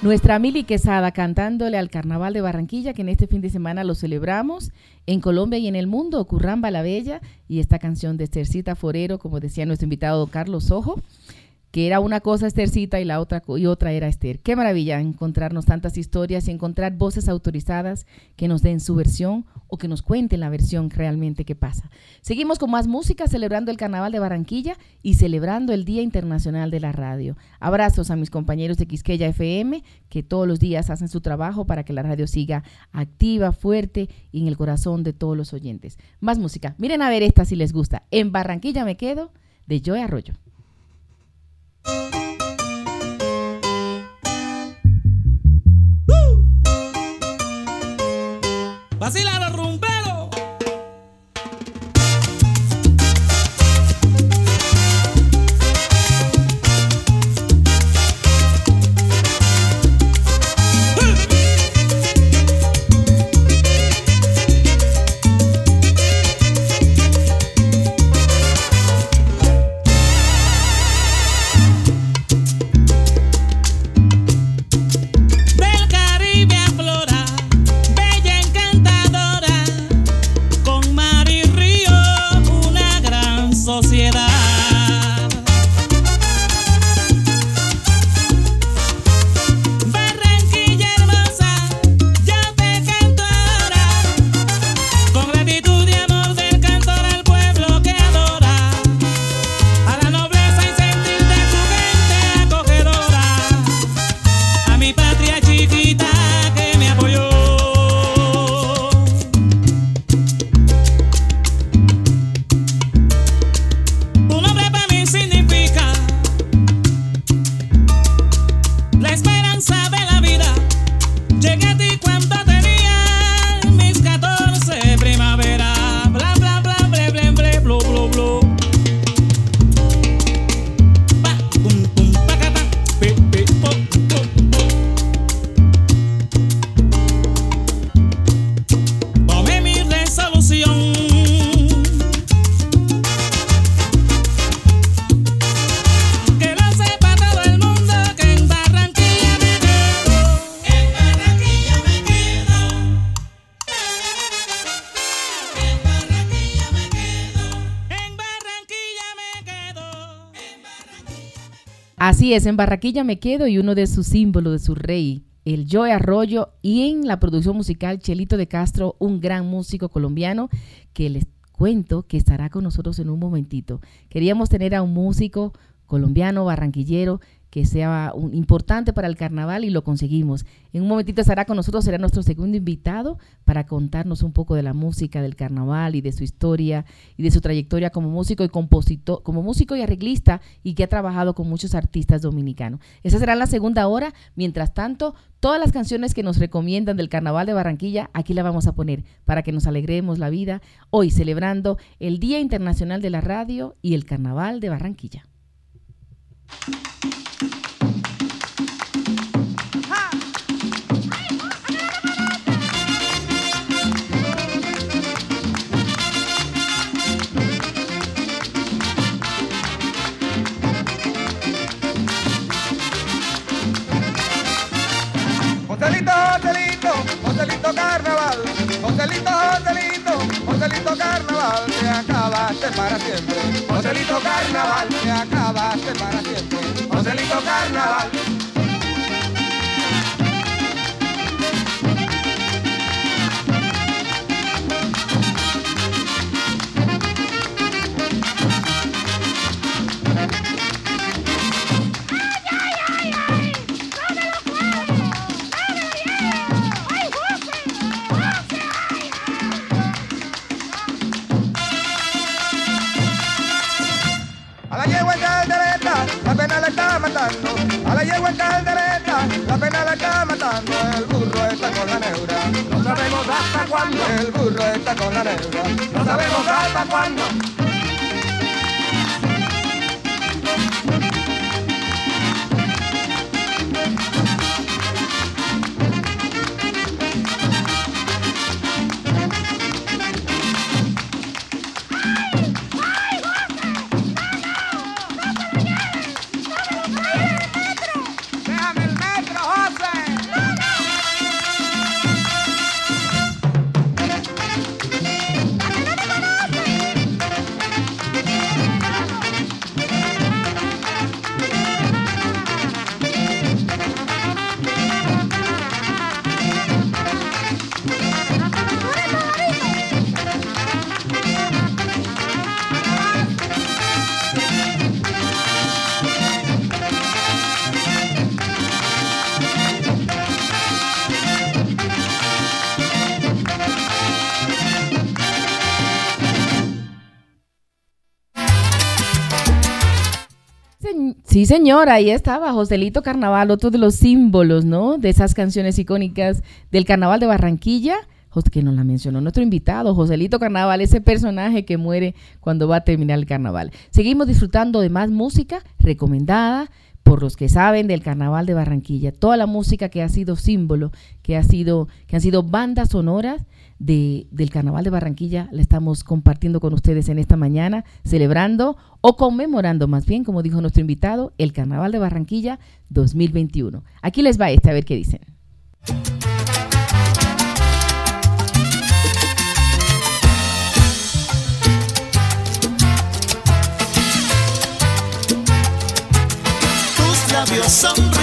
Nuestra Mili Quesada cantándole al Carnaval de Barranquilla, que en este fin de semana lo celebramos en Colombia y en el mundo, Curramba la Bella, y esta canción de Estercita Forero, como decía nuestro invitado Carlos Ojo que era una cosa Estercita y la otra y otra era Esther. Qué maravilla encontrarnos tantas historias y encontrar voces autorizadas que nos den su versión o que nos cuenten la versión realmente que pasa. Seguimos con más música celebrando el Carnaval de Barranquilla y celebrando el Día Internacional de la Radio. Abrazos a mis compañeros de Quisqueya FM que todos los días hacen su trabajo para que la radio siga activa, fuerte y en el corazón de todos los oyentes. Más música. Miren a ver esta si les gusta. En Barranquilla me quedo de Joe Arroyo. Vacila los Así es, en Barranquilla me quedo y uno de sus símbolos, de su rey, el Joe Arroyo, y en la producción musical Chelito de Castro, un gran músico colombiano que les cuento que estará con nosotros en un momentito. Queríamos tener a un músico colombiano, barranquillero, que sea importante para el carnaval y lo conseguimos. En un momentito estará con nosotros, será nuestro segundo invitado para contarnos un poco de la música del carnaval y de su historia y de su trayectoria como músico y compositor, como músico y arreglista y que ha trabajado con muchos artistas dominicanos. Esa será la segunda hora. Mientras tanto, todas las canciones que nos recomiendan del carnaval de Barranquilla, aquí la vamos a poner para que nos alegremos la vida hoy celebrando el Día Internacional de la Radio y el Carnaval de Barranquilla. Joselito, Joselito, Joselito Carnaval, Joselito, Joselito, Joselito Carnaval, te acabaste para siempre. Joselito Carnaval, te acabaste para siempre. Joselito Carnaval. A la yegua en caldereta, la pena la está matando. El burro está con la neura. No sabemos hasta cuándo. El burro está con la neura. No sabemos hasta cuándo. Sí, señora, ahí estaba Joselito Carnaval, otro de los símbolos, ¿no? De esas canciones icónicas del Carnaval de Barranquilla, que nos la mencionó nuestro invitado, Joselito Carnaval, ese personaje que muere cuando va a terminar el carnaval. Seguimos disfrutando de más música recomendada por los que saben del Carnaval de Barranquilla, toda la música que ha sido símbolo, que ha sido, que han sido bandas sonoras de, del Carnaval de Barranquilla, la estamos compartiendo con ustedes en esta mañana, celebrando o conmemorando más bien, como dijo nuestro invitado, el Carnaval de Barranquilla 2021. Aquí les va este, a ver qué dicen. Tus labios son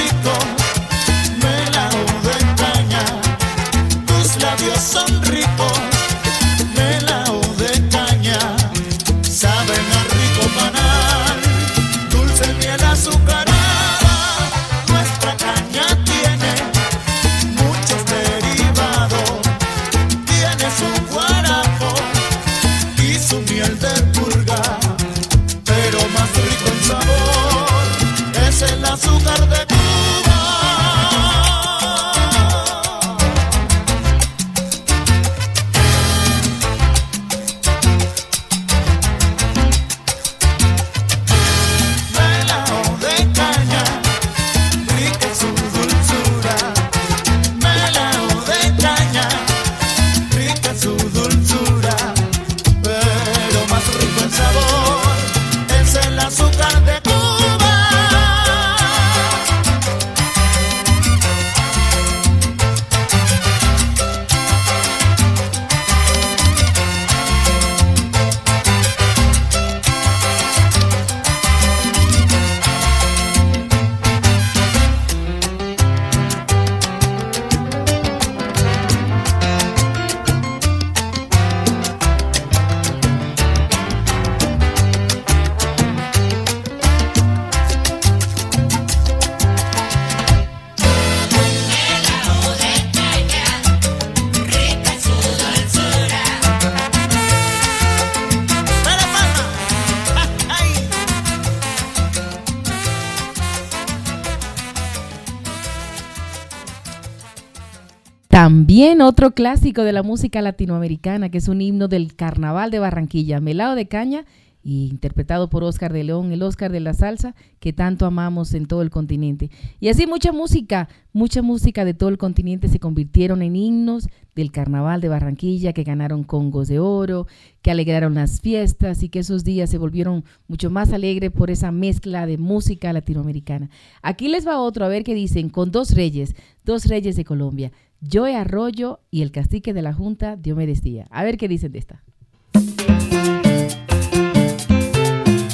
También otro clásico de la música latinoamericana, que es un himno del Carnaval de Barranquilla, Melao de Caña, y interpretado por Oscar de León, el Oscar de la salsa, que tanto amamos en todo el continente. Y así mucha música, mucha música de todo el continente se convirtieron en himnos del Carnaval de Barranquilla, que ganaron congos de oro, que alegraron las fiestas y que esos días se volvieron mucho más alegres por esa mezcla de música latinoamericana. Aquí les va otro, a ver qué dicen, con dos reyes, dos reyes de Colombia, Joe Arroyo y el cacique de la Junta, Diomedes Díaz. A ver qué dicen de esta.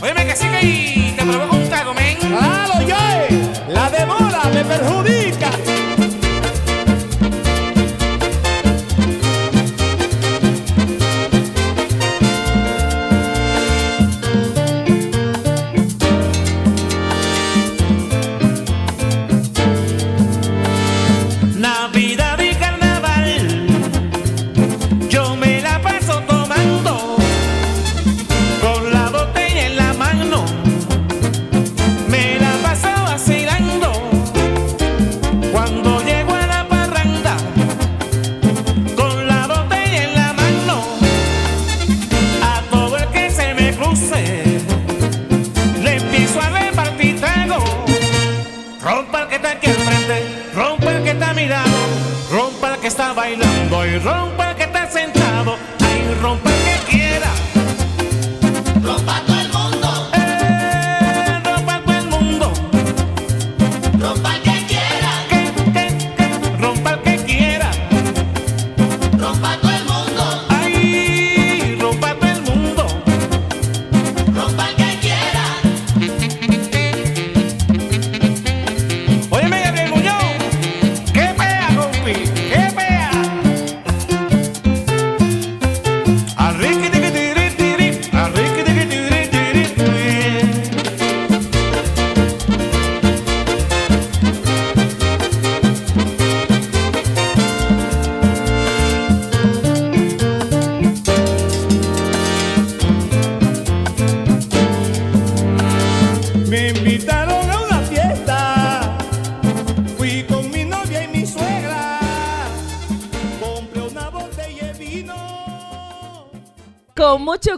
Óyeme que sí que y te provoco un trago, men. ¡Claro, yo! La demora me perjudica.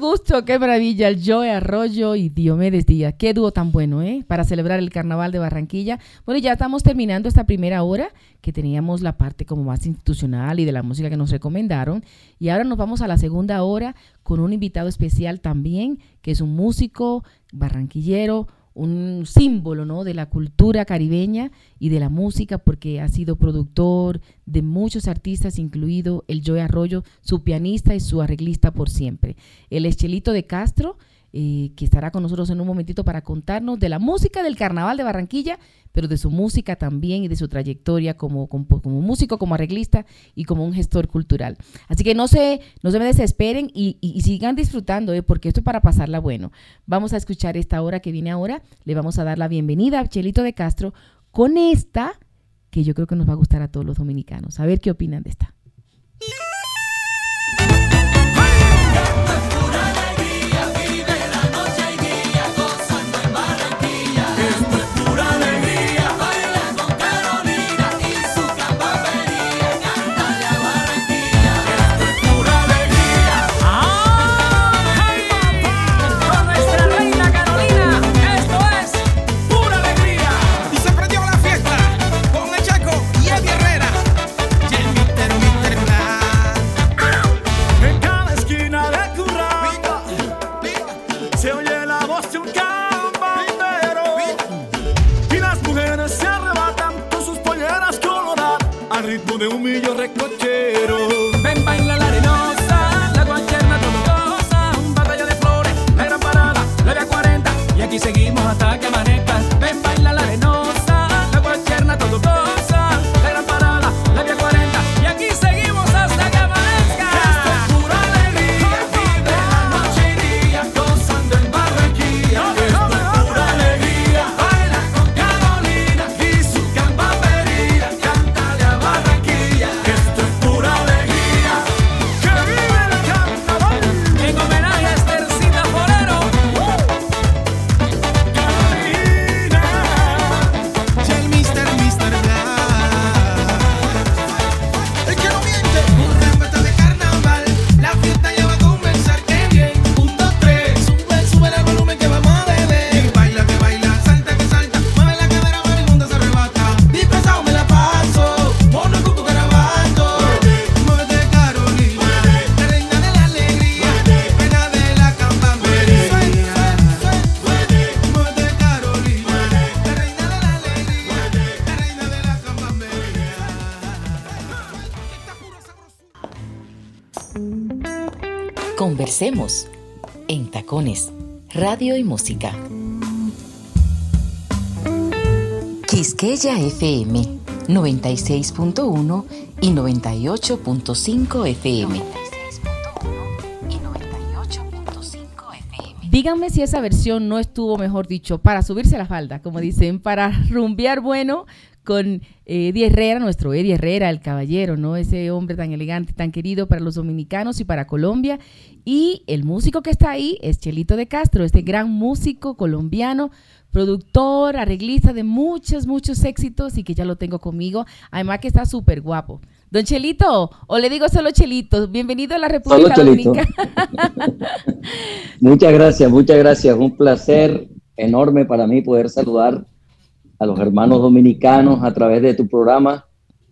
Gusto, qué maravilla, el Joe Arroyo y Diomedes Díaz. Qué dúo tan bueno, ¿eh? Para celebrar el Carnaval de Barranquilla. Bueno, ya estamos terminando esta primera hora, que teníamos la parte como más institucional y de la música que nos recomendaron. Y ahora nos vamos a la segunda hora con un invitado especial también, que es un músico barranquillero, un símbolo ¿no? de la cultura caribeña y de la música, porque ha sido productor de muchos artistas, incluido el Joe Arroyo, su pianista y su arreglista por siempre. El Eschelito de Castro, eh, que estará con nosotros en un momentito para contarnos de la música del Carnaval de Barranquilla, pero de su música también y de su trayectoria como, como, músico, como arreglista y como un gestor cultural. Así que no se, no se me desesperen y sigan disfrutando, ¿eh? porque esto es para pasarla bueno. Vamos a escuchar esta hora que viene ahora. Le vamos a dar la bienvenida a Chelito de Castro con esta que yo creo que nos va a gustar a todos los dominicanos. A ver qué opinan de esta. Seguimos hasta que Conversemos en Tacones, Radio y Música. Quisqueya FM 96.1 y 98.5 FM. Díganme si esa versión no estuvo, mejor dicho, para subirse a la falda, como dicen, para [LAUGHS] rumbear bueno con eh, Eddie Herrera, nuestro Eddie Herrera, el caballero, ¿no? Ese hombre tan elegante, tan querido para los dominicanos y para Colombia. Y el músico que está ahí es Chelito de Castro, este gran músico colombiano, productor, arreglista de muchos, muchos éxitos y que ya lo tengo conmigo. Además que está súper guapo. Don Chelito, o le digo solo Chelito, bienvenido a la República. Dominicana. [LAUGHS] Muchas gracias, muchas gracias. Un placer enorme para mí poder saludar a los hermanos dominicanos a través de tu programa.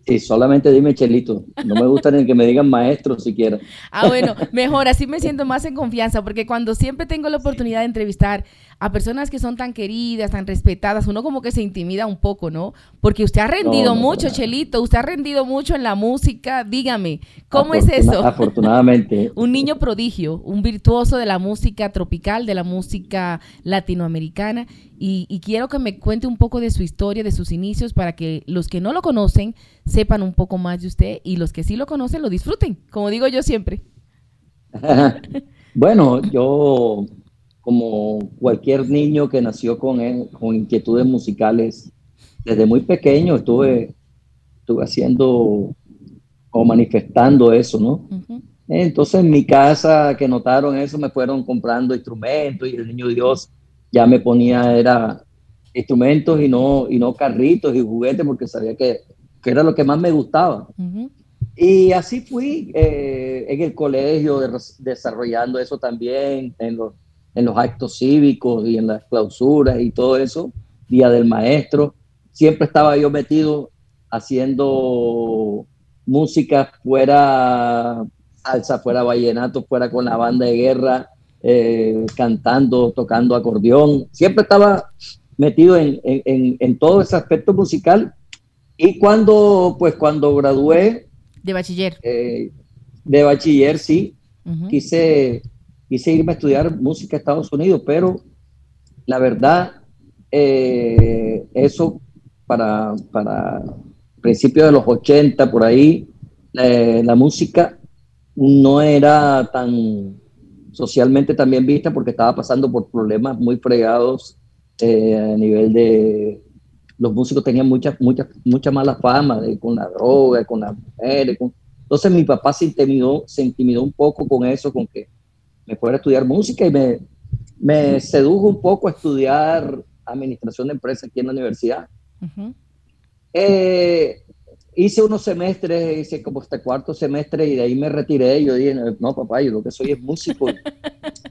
Sí, solamente dime Chelito. No me gusta ni que me digan maestro siquiera. Ah, bueno, mejor, así me siento más en confianza, porque cuando siempre tengo la oportunidad de entrevistar a personas que son tan queridas, tan respetadas, uno como que se intimida un poco, ¿no? Porque usted ha rendido No, no, mucho. Chelito, usted ha rendido mucho en la música. Dígame, ¿cómo es eso? Afortunadamente. [LAUGHS] Un niño prodigio, un virtuoso de la música tropical, de la música latinoamericana. Y, y quiero que me cuente un poco de su historia, de sus inicios, para que los que no lo conocen sepan un poco más de usted y los que sí lo conocen lo disfruten, como digo yo siempre. [LAUGHS] bueno, yo como cualquier niño que nació con, eh, con inquietudes musicales, desde muy pequeño estuve, estuve haciendo o manifestando eso, ¿no? Ujú. Entonces en mi casa que notaron eso me fueron comprando instrumentos y el niño Dios ya me ponía era instrumentos y no y no carritos y juguetes porque sabía que, que era lo que más me gustaba. Ujú. Y así fui eh, en el colegio de- desarrollando eso también, en los, en los actos cívicos y en las clausuras y todo eso, Día del Maestro. Siempre estaba yo metido haciendo música, fuera salsa, fuera vallenato, fuera con la banda de guerra, eh, cantando, tocando acordeón. Siempre estaba metido en, en- en- todo ese aspecto musical. Y cuando, pues, cuando gradué De bachiller. eh, de bachiller, sí, Ujú. quise, quise irme a estudiar música a Estados Unidos, pero la verdad, eh, eso para, para principios de los 80, por ahí, la música no era tan socialmente también vista porque estaba pasando por problemas muy fregados eh, a nivel de los músicos tenían mucha, mucha, mucha mala fama de, con la droga, con las mujeres. Entonces mi papá se intimidó, se intimidó un poco con eso, con que me fuera a estudiar música y me, me sedujo un poco a estudiar administración de empresas aquí en la universidad. Ujú. Eh, hice unos semestres, hice como este cuarto semestre y de ahí me retiré. Yo dije, no, papá, yo lo que soy es músico.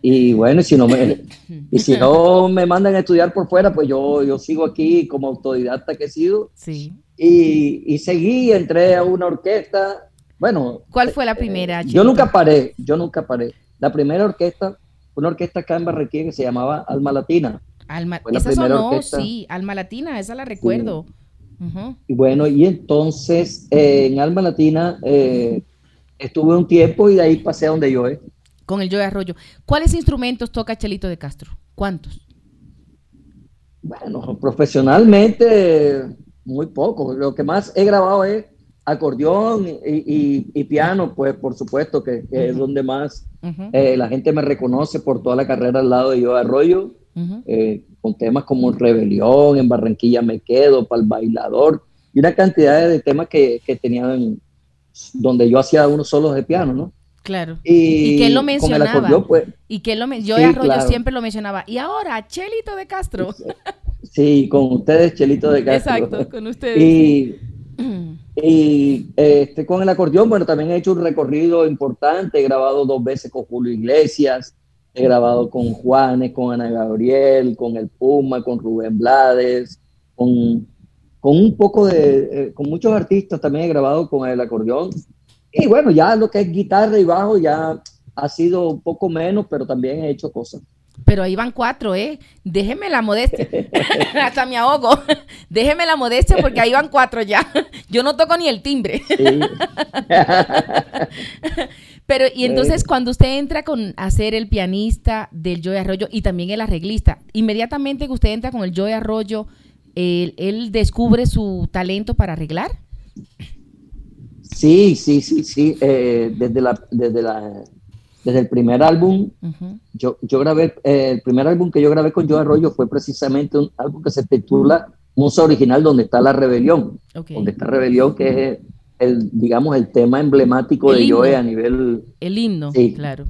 y bueno, y si no me, y si no me mandan a estudiar por fuera, pues yo, yo sigo aquí como autodidacta que he sido. Sí. Y, y seguí, entré a una orquesta. Bueno, ¿Cuál fue la primera? yo Chilito? nunca paré, yo nunca paré. La primera orquesta, una orquesta acá en Barranquilla que se llamaba Alma Latina. Alma, fue la esa primera sonó, orquesta. sí, Alma Latina, esa la recuerdo. Y bueno, y entonces eh, en Alma Latina eh, estuve un tiempo y de ahí pasé a donde yo eh. Con el Joe Arroyo. ¿Cuáles instrumentos toca Chelito de Castro? ¿Cuántos? Bueno, profesionalmente muy poco. Lo que más he grabado es acordeón y, y- y piano, pues por supuesto que, que es donde más eh, la gente me reconoce por toda la carrera al lado de Yo Arroyo, eh, con temas como Rebelión, En Barranquilla Me Quedo, Pal Bailador, y una cantidad de temas que, que tenían, donde yo hacía unos solos de piano, ¿no? Claro. Y, ¿Y quién lo el mencionaba? acordeón, pues, Y que lo men- Joe Sí, Arroyo claro. siempre lo mencionaba. Y ahora, Chelito de Castro. sí, con ustedes, Chelito de Castro. Exacto, con ustedes. Y, [CLEARS THROAT] y este, con el acordeón, bueno, también he hecho un recorrido importante, he grabado dos veces con Julio Iglesias, he grabado con Juanes, con Ana Gabriel, con El Puma, con Rubén Blades, con, con un poco de, eh, con muchos artistas también he grabado con el acordeón. Y bueno, ya lo que es guitarra y bajo ya ha sido un poco menos, pero también he hecho cosas. Pero ahí van cuatro, ¿eh? Déjeme la modestia. [LAUGHS] Hasta me ahogo. [LAUGHS] Déjeme la modestia porque ahí van cuatro ya. [LAUGHS] Yo no toco ni el timbre. Pero, y entonces cuando usted entra con a ser el pianista del Joe Arroyo y también el arreglista, inmediatamente que usted entra con el Joe Arroyo, él, él descubre su talento para arreglar. Sí, sí, sí, sí. eh, desde, la, desde, la, desde el primer álbum, yo, yo grabé, eh, el primer álbum que yo grabé con Joe Arroyo fue precisamente un álbum que se titula Musa Original, donde está la rebelión. Donde está rebelión, que es el, digamos, el tema emblemático El de. Joe a nivel, El himno, Sí. claro.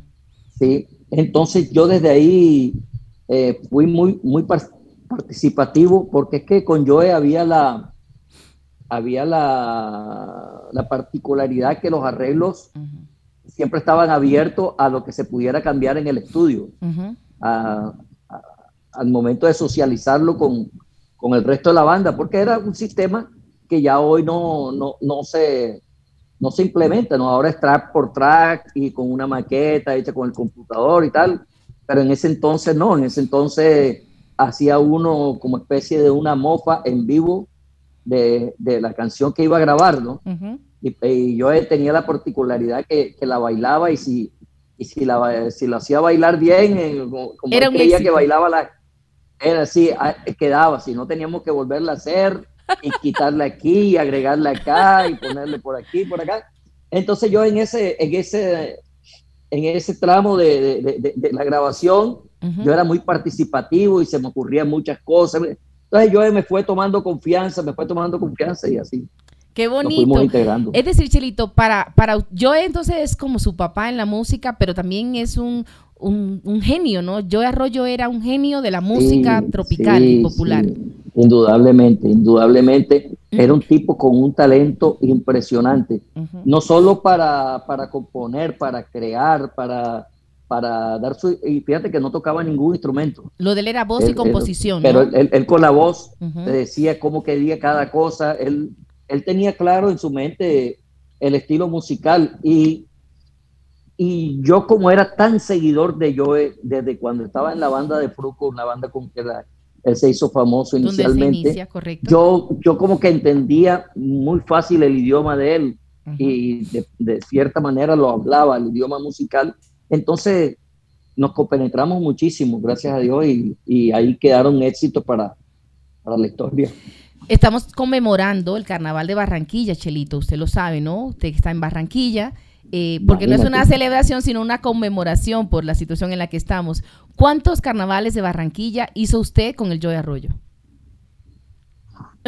sí. Entonces yo desde ahí eh, fui muy, muy par- participativo, porque es que con Joe había la, había la, la particularidad que los arreglos siempre estaban abiertos a lo que se pudiera cambiar en el estudio, ujú. a- a- al momento de socializarlo con, con el resto de la banda, porque era un sistema que ya hoy no, no, no, se, no se implementa, ¿no? ahora es track por track y con una maqueta hecha con el computador y tal, pero en ese entonces no, en ese entonces hacía uno como especie de una mofa en vivo de, de la canción que iba a grabar, ¿no? Ujú. Y, y yo tenía la particularidad que, que la bailaba y si, y si, la, si lo hacía bailar bien, eh, como, como Era creía que éxito. bailaba la... Era así, quedaba, si no teníamos que volverla a hacer y quitarle aquí y agregarle acá y ponerle por aquí, por acá. Entonces yo en ese, en ese, en ese tramo de, de- de- de- la grabación, Ujú. yo era muy participativo y se me ocurrían muchas cosas. Entonces yo me fue tomando confianza, me fue tomando confianza y así Qué bonito. integrando. Es decir, Chelito, para, para yo entonces es como su papá en la música, pero también es un, un, un genio, ¿no? Joe Arroyo era un genio de la música Sí, tropical y popular. sí. Indudablemente, indudablemente. Era un tipo con un talento impresionante, no solo para, para componer, para crear, para, para dar su... Y fíjate que no tocaba ningún instrumento. Lo de él era voz y Él- composición, Pero ¿no? él, él- él con la voz te decía cómo quería cada cosa. Él, él tenía claro en su mente el estilo musical y, y yo como era tan seguidor de Joe desde cuando estaba en la banda de Fruco, una banda con que la- él se hizo famoso inicialmente, inicia, yo, yo como que entendía muy fácil el idioma de él y de, de cierta manera lo hablaba, el idioma musical. Entonces nos compenetramos muchísimo, gracias a Dios, y, y ahí quedaron éxitos para, para la historia. Estamos conmemorando el Carnaval de Barranquilla, Chelito. Usted lo sabe, ¿no? Usted está en Barranquilla. eh, porque no es una celebración, sino una conmemoración por la situación en la que estamos. ¿Cuántos carnavales de Barranquilla hizo usted con el Joy Arroyo?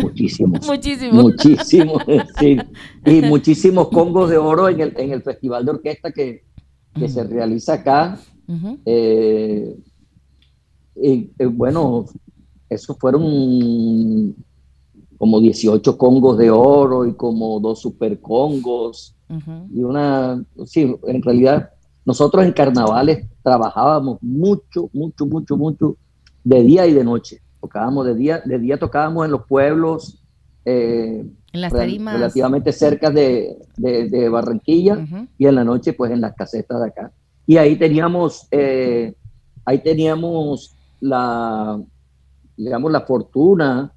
Muchísimos. Muchísimo. [LAUGHS] Muchísimos, [LAUGHS] sí. Y muchísimos congos de oro en el, en el Festival de Orquesta que, que se realiza acá. Eh, y eh, bueno, esos fueron como 18 congos de oro y como dos super congos y una, sí, en realidad nosotros en carnavales trabajábamos mucho, mucho, mucho, mucho de día y de noche. Tocábamos de día, de día tocábamos en los pueblos eh, En las tarimas. relativamente cerca de, de- de Barranquilla y en la noche pues en las casetas de acá. Y ahí teníamos, eh, ahí teníamos la, digamos, la fortuna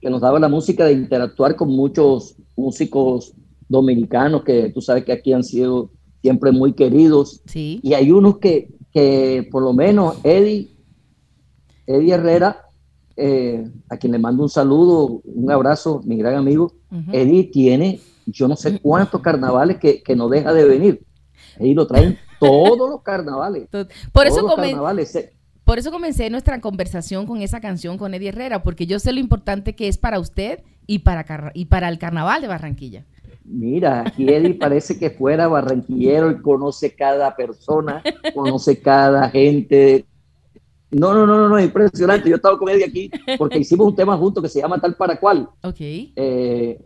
que nos daba la música de interactuar con muchos músicos dominicanos que tú sabes que aquí han sido siempre muy queridos. Sí. Y hay unos que, que por lo menos Eddie, Eddie Herrera, eh, a quien le mando un saludo, un abrazo, mi gran amigo. Eddie tiene yo no sé cuántos carnavales que, que no deja de venir. Eddie lo traen [LAUGHS] todos los carnavales. Por eso, todos los carnavales. Se- por eso comencé nuestra conversación con esa canción con Eddie Herrera, porque yo sé lo importante que es para usted y para, y para el Carnaval de Barranquilla. Mira, aquí Eddie parece que fuera barranquillero y conoce cada persona, conoce cada gente. No, no, no, no, no, es impresionante. Yo estaba con Eddie aquí porque hicimos un tema juntos que se llama Tal para Cual. Ok. Eh,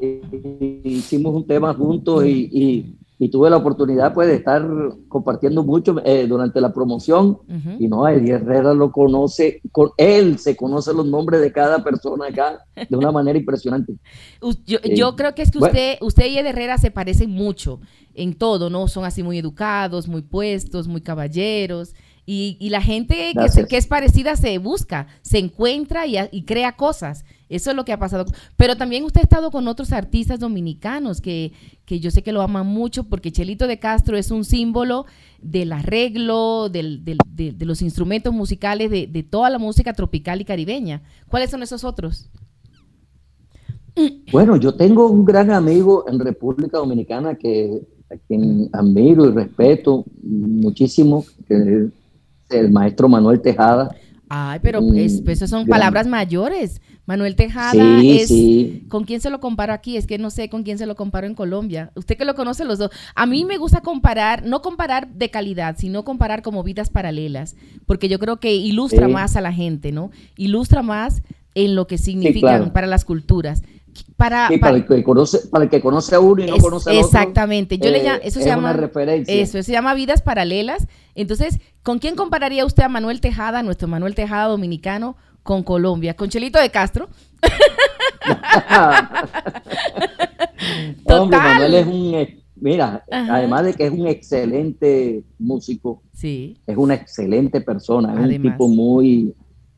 y hicimos un tema juntos y, y- y tuve la oportunidad pues de estar compartiendo mucho eh, durante la promoción y no, Eddie Herrera lo conoce, con él se conoce los nombres de cada persona acá de una manera impresionante. [LAUGHS] Yo, Eh, yo creo que es que bueno. usted, usted y Ed Herrera se parecen mucho en todo, ¿no? Son así muy educados, muy puestos, muy caballeros. Y, y la gente que, se- que es parecida se busca, se encuentra y, y crea cosas. Eso es lo que ha pasado. Pero también usted ha estado con otros artistas dominicanos que, que yo sé que lo aman mucho porque Chelito de Castro es un símbolo del arreglo, del- del- de, de los instrumentos musicales, de, de toda la música tropical y caribeña. ¿Cuáles son esos otros? Bueno, yo tengo un gran amigo en República Dominicana que a quien admiro y respeto muchísimo, que es el maestro Manuel Tejada. Ay, pero pues, pues esas son palabras mayores. Manuel Tejada Sí, es... sí. ¿Con quién se lo comparo aquí? Es que no sé con quién se lo comparo en Colombia. Usted que lo conoce los dos. A mí me gusta comparar, no comparar de calidad, sino comparar como vidas paralelas, porque yo creo que ilustra Sí. más a la gente, ¿no? Ilustra más en lo que significan claro. para las culturas. Para, Sí, para- para el que conoce, para el que conoce a uno y no es- conoce al otro. exactamente. Yo le eh, llamo, eso es se llama una referencia. Eso se llama vidas paralelas. Entonces, ¿con quién compararía usted a Manuel Tejada, nuestro Manuel Tejada dominicano, con Colombia? ¿Con Chelito de Castro? [LAUGHS] Hombre. Manuel es un, ex- mira, Ajá. además de que es un excelente músico, Sí. es una excelente persona, es un tipo muy,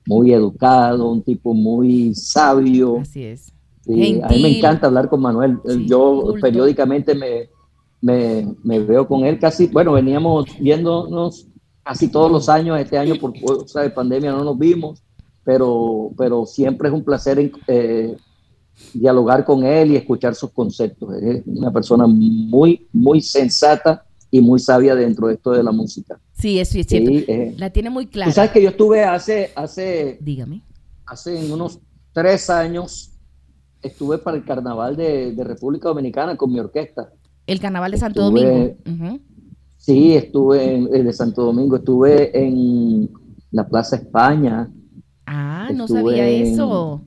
muy educado, un tipo muy sabio. Así es. Sí, a mí me encanta hablar con Manuel. Sí, Yo culto. periódicamente me, me, me veo con él casi, bueno, veníamos viéndonos casi todos los años, este año por causa de pandemia no nos vimos, pero, pero siempre es un placer eh, dialogar con él y escuchar sus conceptos. Es una persona muy, muy sensata y muy sabia dentro de esto de la música. Sí, eso es cierto. Sí, eh. La tiene muy Tú clara. sabes que yo estuve hace, hace Dígame. hace unos tres años estuve para el carnaval de, de República Dominicana con mi orquesta. El carnaval de Santo Estuve- Domingo. Ujú. Sí, estuve en, en de Santo Domingo, estuve en la Plaza España. Ah, no sabía en- eso.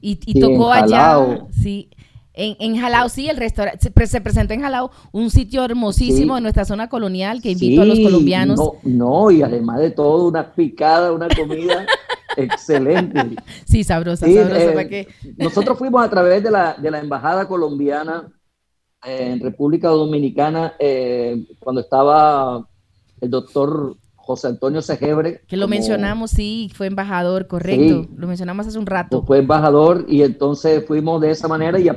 Y, y Sí, tocó en allá, sí. En, en Jalao, sí, el restaurante se, pre- se presentó en Jalao, un sitio hermosísimo Sí. en nuestra zona colonial que invito a los colombianos. No, no, y además de todo, una picada, una comida [LAUGHS] excelente. Sí, sabrosa, Sí, sabrosa. eh, ¿para qué? Nosotros fuimos a través de la, de la Embajada Colombiana eh, en República Dominicana eh, cuando estaba el doctor José Antonio Segebre. Que lo como- mencionamos, sí, fue embajador, correcto. Sí. Lo mencionamos hace un rato. Fue embajador y entonces fuimos de esa manera y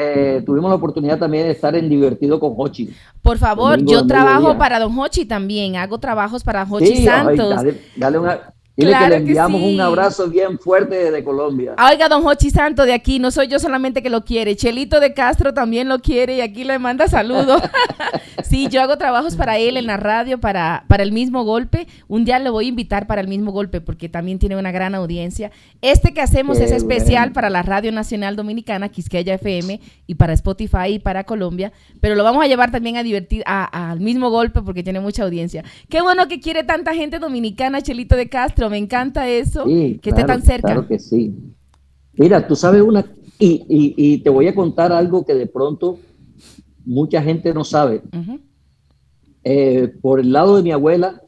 eh, tuvimos la oportunidad también de estar en Divertido con Hochi. Por favor, yo trabajo para Don Hochi también. Hago trabajos para Hochi Sí, ay, Santos. dale, dale una- dile Claro que le que enviamos sí. un abrazo bien fuerte desde Colombia. Oiga, don Hochi Santo de aquí, no soy yo solamente que lo quiere, Chelito de Castro también lo quiere y aquí le manda saludos. [LAUGHS] [LAUGHS] sí, yo hago trabajos para él en la radio, para, para el mismo golpe. Un día le voy a invitar para el mismo golpe porque también tiene una gran audiencia. Este que hacemos Qué es especial bueno. para la Radio Nacional Dominicana, Quisqueya FM, y para Spotify y para Colombia, pero lo vamos a llevar también a divertir a- al mismo golpe porque tiene mucha audiencia. Qué bueno que quiere tanta gente dominicana, Chelito de Castro, me encanta eso, Sí, que esté tan cerca. Claro que sí. Mira, tú sabes una, y, y- y te voy a contar algo que de pronto mucha gente no sabe. Eh, por el lado de mi abuela,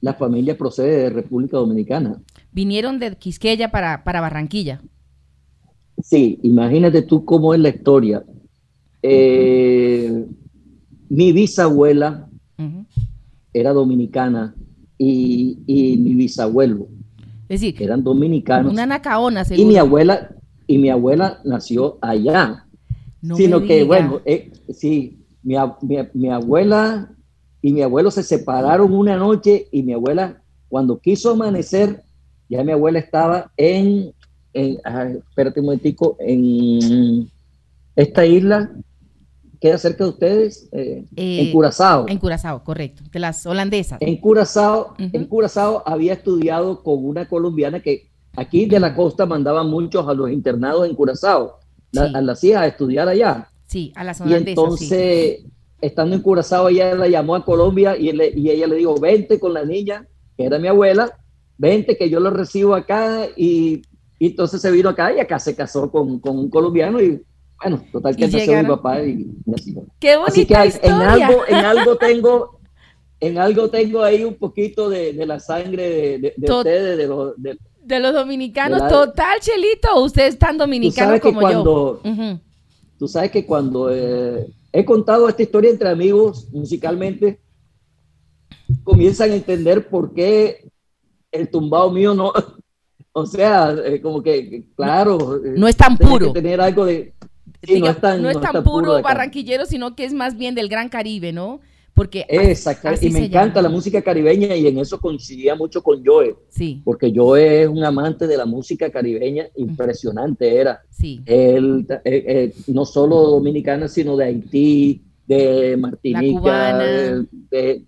la familia procede de República Dominicana. vinieron de Quisqueya para, para Barranquilla. Sí, imagínate tú cómo es la historia. Eh, mi bisabuela era dominicana y, y mi bisabuelo Es decir, eran dominicanos. una nacaona, y seguro. mi abuela y mi abuela nació allá. No sino que, bueno, eh, sí, mi, mi- mi abuela y mi abuelo se separaron una noche y mi abuela, cuando quiso amanecer, ya mi abuela estaba en, en ay, espérate un momentico, en esta isla, queda cerca de ustedes, eh, Eh, en Curazao. En Curazao, correcto. De las holandesas. En Curazao, Ujú. en Curazao había estudiado con una colombiana que aquí de la costa mandaban muchos a los internados en Curazao, la- Sí. a las hijas a estudiar allá. Sí, a las Y holandesas. sí. entonces, estando en Curazao, ella la llamó a Colombia y, le- y ella le dijo, vente con la niña, que era mi abuela, vente que yo lo recibo acá. Y, y entonces se vino acá y acá se casó con, con un colombiano y bueno, total que nació mi papá y, así. Qué Así que bonita hay- en algo, en [LAUGHS] algo tengo, en algo tengo ahí un poquito de, de la sangre de, de- de Tot- ustedes, de los, de- los dominicanos, la- total, Chelito. Usted es tan tú dominicano sabes que como cuando, yo. Ujú. tú sabes que cuando eh, he contado esta historia entre amigos musicalmente, comienzan a entender por qué el tumbado mío no, [LAUGHS] o sea, eh, como que, claro, No es tan puro. que tener algo de, sí, no es tan, no es no tan tan puro acá. barranquillero, sino que es más bien del Gran Caribe, ¿no? Porque Exacto, y me encanta llama. la música caribeña y en eso coincidía mucho con Joe, Sí, porque Joe es un amante de la música caribeña, impresionante era. sí. Él, eh, eh, no solo dominicana, sino de Haití, de Martinica. de- de-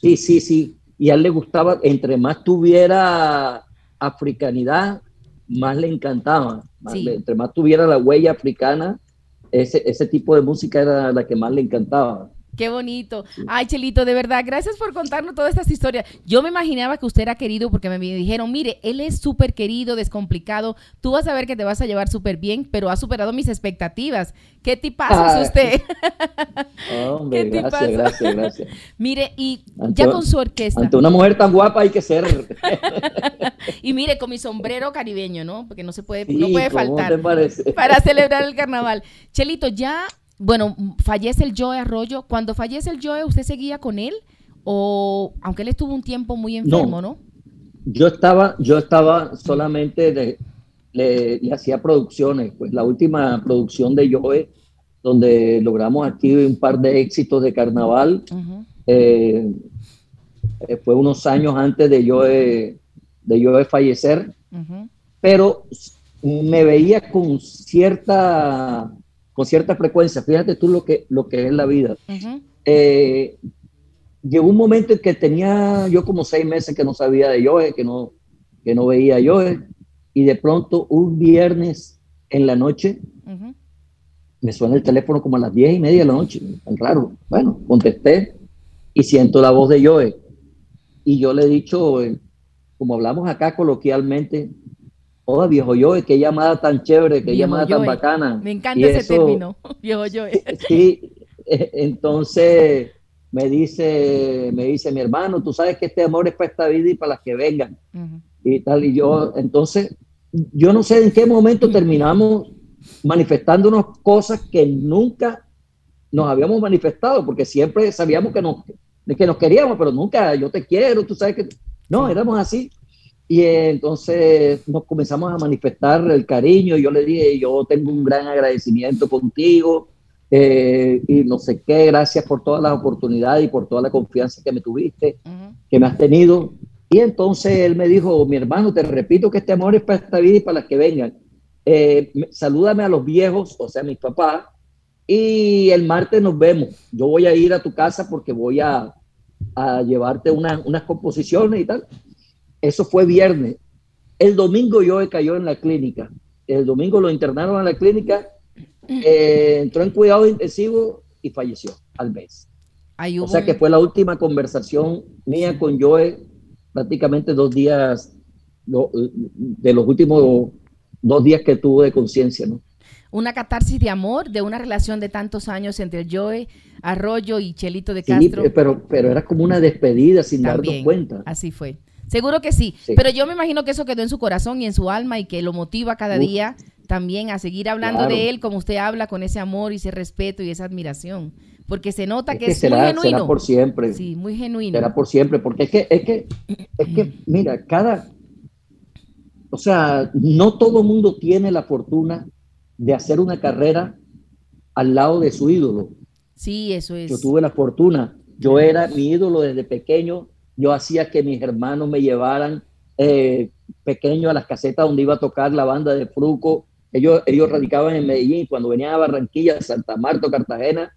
sí, sí, sí. Y a él le gustaba, entre más tuviera africanidad, más le encantaba. Más Sí. le- entre más tuviera la huella africana, ese, ese tipo de música era la que más le encantaba. Qué bonito. Ay, Chelito, de verdad, gracias por contarnos todas estas historias. Yo me imaginaba que usted era querido porque me dijeron, mire, él es súper querido, descomplicado. Tú vas a ver que te vas a llevar súper bien, pero ha superado mis expectativas. ¿Qué tipazo Ah. es usted? [LAUGHS] Hombre, ¿Qué gracias, tipazo? gracias, gracias. [LAUGHS] mire, y Ante- ya con su orquesta. Ante una mujer tan guapa hay que ser. [LAUGHS] Y mire, con mi sombrero caribeño, ¿no? Porque no se puede, Sí, no puede ¿cómo faltar. te parece? para celebrar el carnaval. Chelito, ya, bueno, fallece el Joe Arroyo. Cuando fallece el Joe, ¿usted seguía con él? O, aunque él estuvo un tiempo muy enfermo, ¿no? Yo estaba, yo estaba solamente de, le, le hacía producciones, pues la última producción de Joe, donde logramos aquí un par de éxitos de carnaval, eh, eh, fue unos años antes de Joe, de Joe fallecer, pero me veía con cierta, con cierta frecuencia. Fíjate tú lo que, lo que es la vida. Ujú. Eh, llegó un momento en que tenía yo como seis meses que no sabía de Joe, que no, que no veía a Joe, y de pronto un viernes en la noche me suena el teléfono como a las diez y media de la noche, tan raro. Bueno, contesté y siento la voz de Joe. Y yo le he dicho, eh, como hablamos acá coloquialmente, Hola, viejo Joe, qué llamada tan chévere, qué Viejo llamada tan bacana. Me encanta Y ese eso- término, [LAUGHS] viejo Joe. Sí, eh, [LAUGHS] entonces me dice, me dice mi hermano, tú sabes que este amor es para esta vida y para las que vengan y tal. Y yo, entonces, yo no sé en qué momento terminamos manifestándonos cosas que nunca nos habíamos manifestado, porque siempre sabíamos que nos, que nos queríamos, pero nunca yo te quiero, tú sabes que no, éramos así. Y entonces nos comenzamos a manifestar el cariño. Yo le dije, yo tengo un gran agradecimiento contigo eh, y no sé qué, gracias por todas las oportunidades y por toda la confianza que me tuviste Ujú. que me has tenido. Y entonces él me dijo, mi hermano, te repito que este amor es para esta vida y para las que vengan. Eh, me- salúdame a los viejos, o sea, mis papás, y el martes nos vemos. Yo voy a ir a tu casa porque voy a, a llevarte una- unas composiciones y tal. Eso fue viernes. El domingo yo cayó en la clínica. El domingo lo internaron en la clínica, eh, entró en cuidado intensivo y falleció al mes. O sea que fue la última conversación mía con Joe, prácticamente dos días, de los últimos dos días que tuve de conciencia, ¿no? una catarsis de amor de una relación de tantos años entre Joe Arroyo y Chelito de Sí, Castro. pero, pero era como una despedida sin darnos cuenta. Así fue. Seguro que sí, Sí. pero yo me imagino que eso quedó en su corazón y en su alma y que lo motiva cada Uf. día también a seguir hablando Claro. de él como usted habla, con ese amor y ese respeto y esa admiración, porque se nota Es que, que es muy será, genuino. será por siempre. Sí, muy genuino. Será por siempre, porque es que, es que, es que, mira, cada, o sea, no todo mundo tiene la fortuna de hacer una carrera al lado de su ídolo. Sí, eso es. Yo tuve la fortuna, yo era mi ídolo desde pequeño, yo hacía que mis hermanos me llevaran eh, pequeño a las casetas donde iba a tocar la banda de Fruco. Ellos, ellos radicaban en Medellín, cuando venían a Barranquilla, Santa Marta, o Cartagena,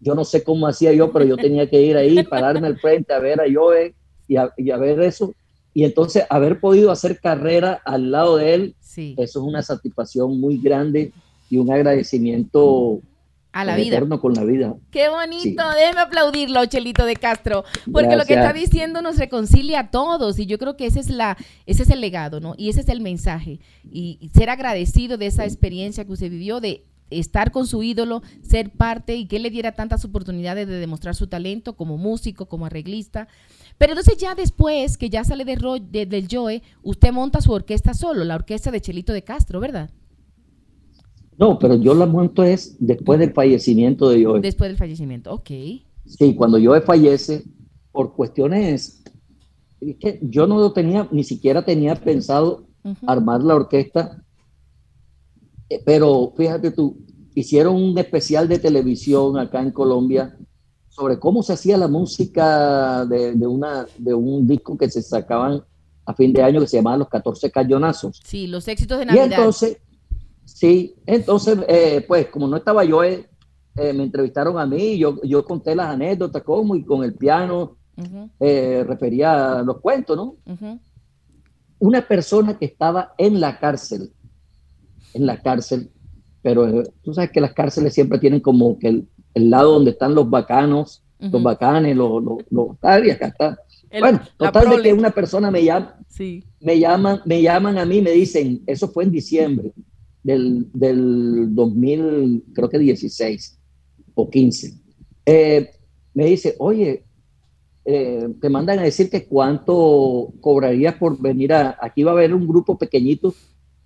yo no sé cómo hacía yo, pero yo tenía que ir ahí, pararme al frente a ver a Joe y a, y a ver eso. Y entonces haber podido hacer carrera al lado de él, Sí, eso es una satisfacción muy grande y un agradecimiento a la vida. eterno con la vida. Qué bonito, Sí. déjeme aplaudirlo, Chelito de Castro, porque lo que está diciendo nos reconcilia a todos y yo creo que ese es la ese es el legado, ¿no? Y ese es el mensaje y, y ser agradecido de esa experiencia que usted vivió de estar con su ídolo, ser parte y que le diera tantas oportunidades de demostrar su talento como músico, como arreglista. Pero entonces ya después que ya sale de, Ro- de- del Joe, usted monta su orquesta solo, la orquesta de Chelito de Castro, ¿verdad? No, pero yo la monto es después del fallecimiento de Joe. Después del fallecimiento. Ok. Sí, cuando Joe fallece, por cuestiones, es que yo no lo tenía, ni siquiera tenía pensado armar la orquesta, Eh, pero fíjate tú, hicieron un especial de televisión acá en Colombia sobre cómo se hacía la música de, de una, de un disco que se sacaban a fin de año que se llamaba Los 14 Cayonazos. Sí, los éxitos de Y Navidad. entonces, sí, entonces, eh, pues como no estaba yo, eh, eh, me entrevistaron a mí, yo, yo conté las anécdotas, cómo, y con el piano eh, refería a los cuentos, ¿no? Una persona que estaba en la cárcel, en la cárcel, pero tú sabes que las cárceles siempre tienen como que el, el lado donde están los bacanos, los bacanes, los, los, los tal, y acá está. El- bueno, total de que una persona me llama, Sí. me llaman, me llaman a mí, me dicen, eso fue en diciembre del, del 2000, creo que 16 o 15. Eh, me dice, oye, eh, te mandan a decir que cuánto cobrarías por venir a, aquí va a haber un grupo pequeñito,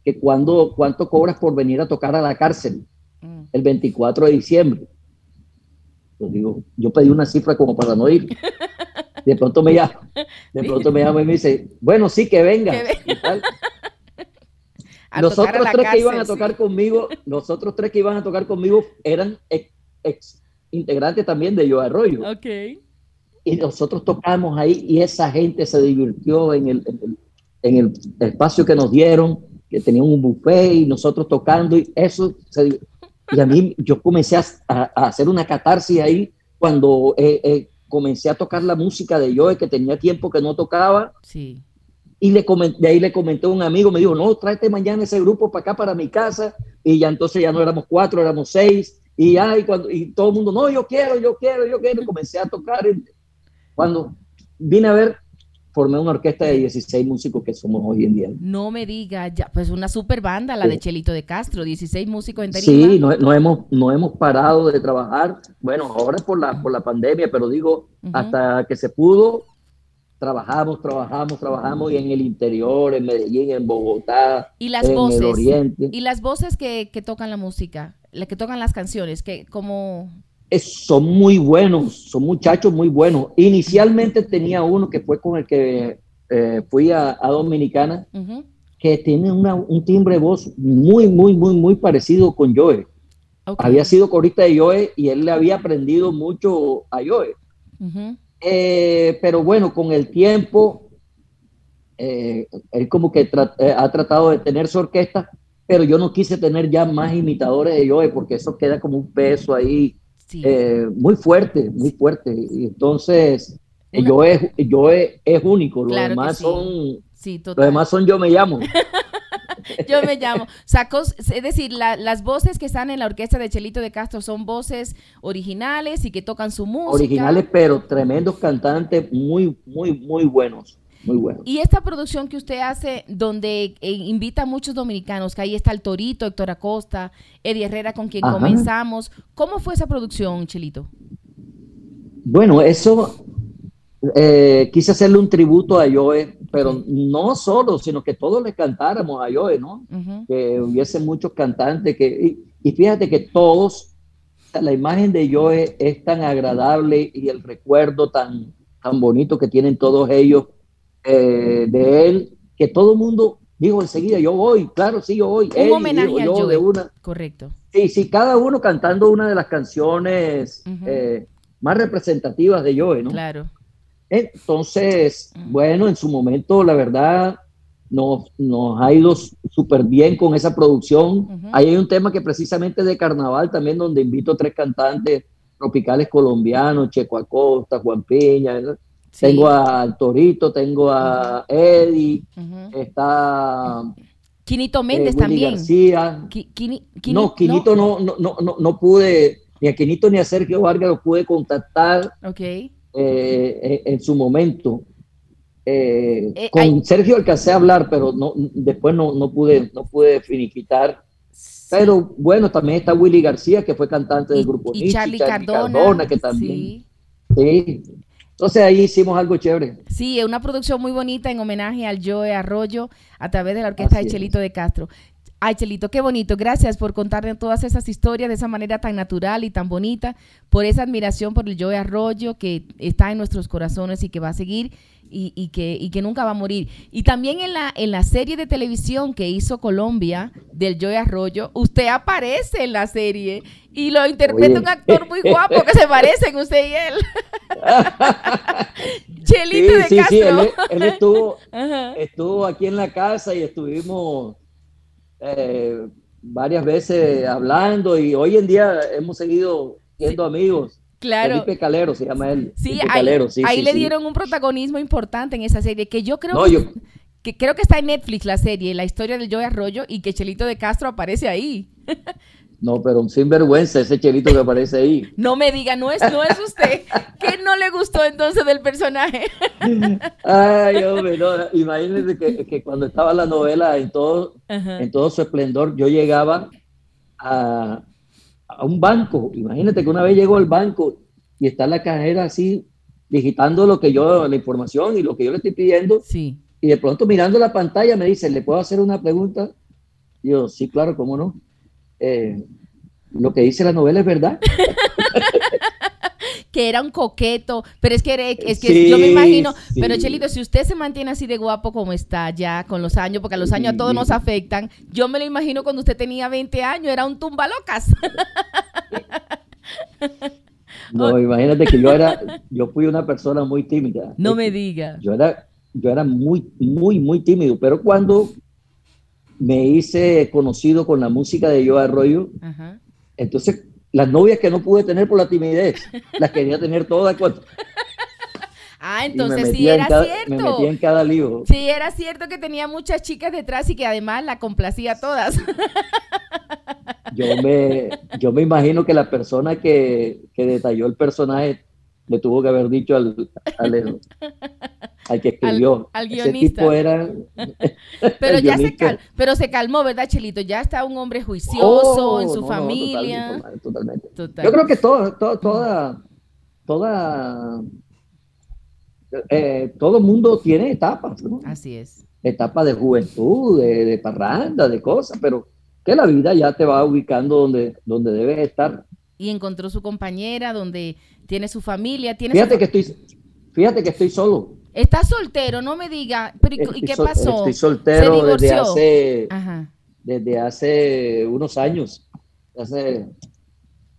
que cuando, cuánto cobras por venir a tocar a la cárcel Mm. el 24 de diciembre. Yo digo, yo pedí una cifra como para no ir. De pronto me llama, de pronto me llama y me dice, bueno, sí, que venga. Que ve- y tal. A los tocar a otros la tres que iban a tocar sí. conmigo, [LAUGHS] los otros tres que iban a tocar conmigo eran ex, ex integrantes también de Yo Arroyo. Ok. Y nosotros tocamos ahí y esa gente se divirtió en el, en el, en el espacio que nos dieron, que tenían un buffet y nosotros tocando y eso se y a mí yo comencé a, a- a hacer una catarsis ahí cuando eh, eh, comencé a tocar la música de Joe que tenía tiempo que no tocaba Sí. Y le comen- de ahí le comenté a un amigo, me dijo, no, tráete mañana ese grupo para acá, para mi casa. Y ya entonces ya no éramos cuatro, éramos seis. Y, ya, y, cuando, y todo el mundo, no, yo quiero, yo quiero, yo quiero. Y comencé a tocar. Y Cuando vine a ver, formé una orquesta de 16 músicos que somos hoy en día. No me diga, ya, pues una super banda, la de Chelito de Castro, 16 músicos en. Sí, no, no hemos, no hemos parado de trabajar. Bueno, ahora por la, por la pandemia, pero digo, hasta que se pudo, trabajamos, trabajamos, trabajamos y en el interior, en Medellín, en Bogotá, Y las en voces. el oriente. Y las voces que, que tocan la música, las que tocan las canciones, que como... Es- son muy buenos, son muchachos muy buenos. Inicialmente tenía uno que fue con el que eh, fui a, a Dominicana, que tiene una- un timbre de voz muy, muy, muy, muy parecido con Joe. Había sido corista de Joe y él le había aprendido mucho a Joe. Eh, pero bueno, con el tiempo, eh, él como que tra- eh, ha tratado de tener su orquesta, pero yo no quise tener ya más imitadores de Joe porque eso queda como un peso ahí sí. eh, muy fuerte, muy fuerte. Y entonces, Joe, Joe es único, los Claro demás sí. son, sí, los demás son yo me llamo. [LAUGHS] [LAUGHS] Yo me llamo. Es decir, la- las voces que están en la orquesta de Chelito de Castro son voces originales y que tocan su música. Originales, pero tremendos cantantes, muy, muy, muy buenos, muy. Y esta producción que usted hace, donde eh, invita a muchos dominicanos, que ahí está el Torito, Héctor Acosta, Eddie Herrera, con quien Ajá. comenzamos. ¿Cómo fue esa producción, Chelito? Bueno, eso eh, quise hacerle un tributo a Joe, pero no solo, sino que todos le cantáramos a Joe, ¿no? Que hubiese muchos cantantes que, y, y fíjate que todos, la imagen de Joe es tan agradable y el recuerdo tan, tan bonito que tienen todos ellos eh, de él, que todo el mundo dijo enseguida, yo voy, claro, sí, yo voy. Un homenaje dijo, yo Joe. de una. Correcto. Sí, sí, cada uno cantando una de las canciones eh, más representativas de Joe, ¿no? Claro. Entonces, Mm. bueno, en su momento, la verdad, nos, nos ha ido súper bien con esa producción. Ujú. Ahí hay un tema que precisamente de carnaval también, donde invito a tres cantantes tropicales colombianos, Checo Acosta, Juan. ¿verdad? Sí. Tengo al Torito, tengo a Eddie, Ujú. está Quinito eh, Méndez Willy también. García. Qui- Quini- Quini- no, Quinito no, no, no, no, no pude, ni a Quinito ni a Sergio Vargas los pude contactar Ok. Eh, en, en su momento. Eh, Eh, con hay- Sergio alcancé a hablar, pero no, después no, no pude, no pude finiquitar. Pero bueno, también está Willy García, que fue cantante del grupo y Nietzsche, Charlie Cardona, que también. Sí. Sí. Entonces ahí hicimos algo chévere. Sí, es una producción muy bonita en homenaje al Joe Arroyo a través de la orquesta Así de es. Chelito de Castro. Ay, Chelito, qué bonito. Gracias por contarnos todas esas historias de esa manera tan natural y tan bonita, por esa admiración por el Joe Arroyo que está en nuestros corazones y que va a seguir y, y que, y que nunca va a morir. Y también en la, en la serie de televisión que hizo Colombia del Joe Arroyo, usted aparece en la serie y lo interpreta Oye. un actor muy guapo que se parecen usted y él. [LAUGHS] Chelito de sí, sí, Castro. él, él estuvo, [LAUGHS] estuvo aquí en la casa y estuvimos eh, varias veces hablando y hoy en día hemos seguido siendo amigos. Claro. Felipe Calero se llama él. Sí, ahí, Calero, sí, ahí sí, le sí. dieron un protagonismo importante en esa serie, que yo creo No, que, yo- que creo que está en Netflix la serie, la historia del Joe Arroyo y que Chelito de Castro aparece ahí. [LAUGHS] No, pero un sinvergüenza ese chelito que aparece ahí. No me diga, no es, no es usted. ¿Qué no le gustó entonces del personaje? Ay, hombre, no, imagínense que, que cuando estaba la novela en todo, Ajá. en todo su esplendor, yo llegaba a, a un banco. Imagínate que una vez llegó al banco y está la cajera así, digitando lo que yo, la información y lo que yo le estoy pidiendo, Sí. y de pronto mirando la pantalla me dice, ¿le puedo hacer una pregunta? Y yo, sí, claro, ¿cómo no? Eh, lo que dice la novela es verdad. [LAUGHS] Que era un coqueto, pero es que, es que Sí, yo me imagino, sí. pero Chelito, si usted se mantiene así de guapo como está ya con los años, porque a los años a todos nos afectan, yo me lo imagino cuando usted tenía 20 años, era un tumbalocas. [LAUGHS] No, imagínate que yo era, yo fui una persona muy tímida. No me diga. Yo era, yo era muy, muy, muy tímido, pero cuando me hice conocido con la música de Joe Arroyo, Ajá. entonces las novias que no pude tener por la timidez, las quería tener todas cuando, [LAUGHS] Ah, entonces sí en era cada- cierto. Me metía en cada lío. Sí, era cierto que tenía muchas chicas detrás y que además la complacía a todas. [LAUGHS] Yo me, yo me imagino que la persona que, que detalló el personaje le tuvo que haber dicho al, al- [LAUGHS] al que escribió. al guionista. tipo era... [LAUGHS] Pero ya se, cal- pero se calmó, ¿verdad, Chelito? Ya está un hombre juicioso Oh, en su no, no, familia. totalmente, totalmente. Total. Yo creo que todo, todo- toda, toda, eh, todo mundo tiene etapas, ¿no? Así es. Etapas de juventud, de, de parranda, de cosas, pero que la vida ya te va ubicando donde, donde debes estar. Y encontró su compañera, donde tiene su familia. Tiene Fíjate que estoy, fíjate que estoy solo. Está soltero, no me diga. Pero, ¿y, Estoy qué sol- pasó? Estoy ¿Se soltero desde hace, Ajá. desde hace unos años. Hace-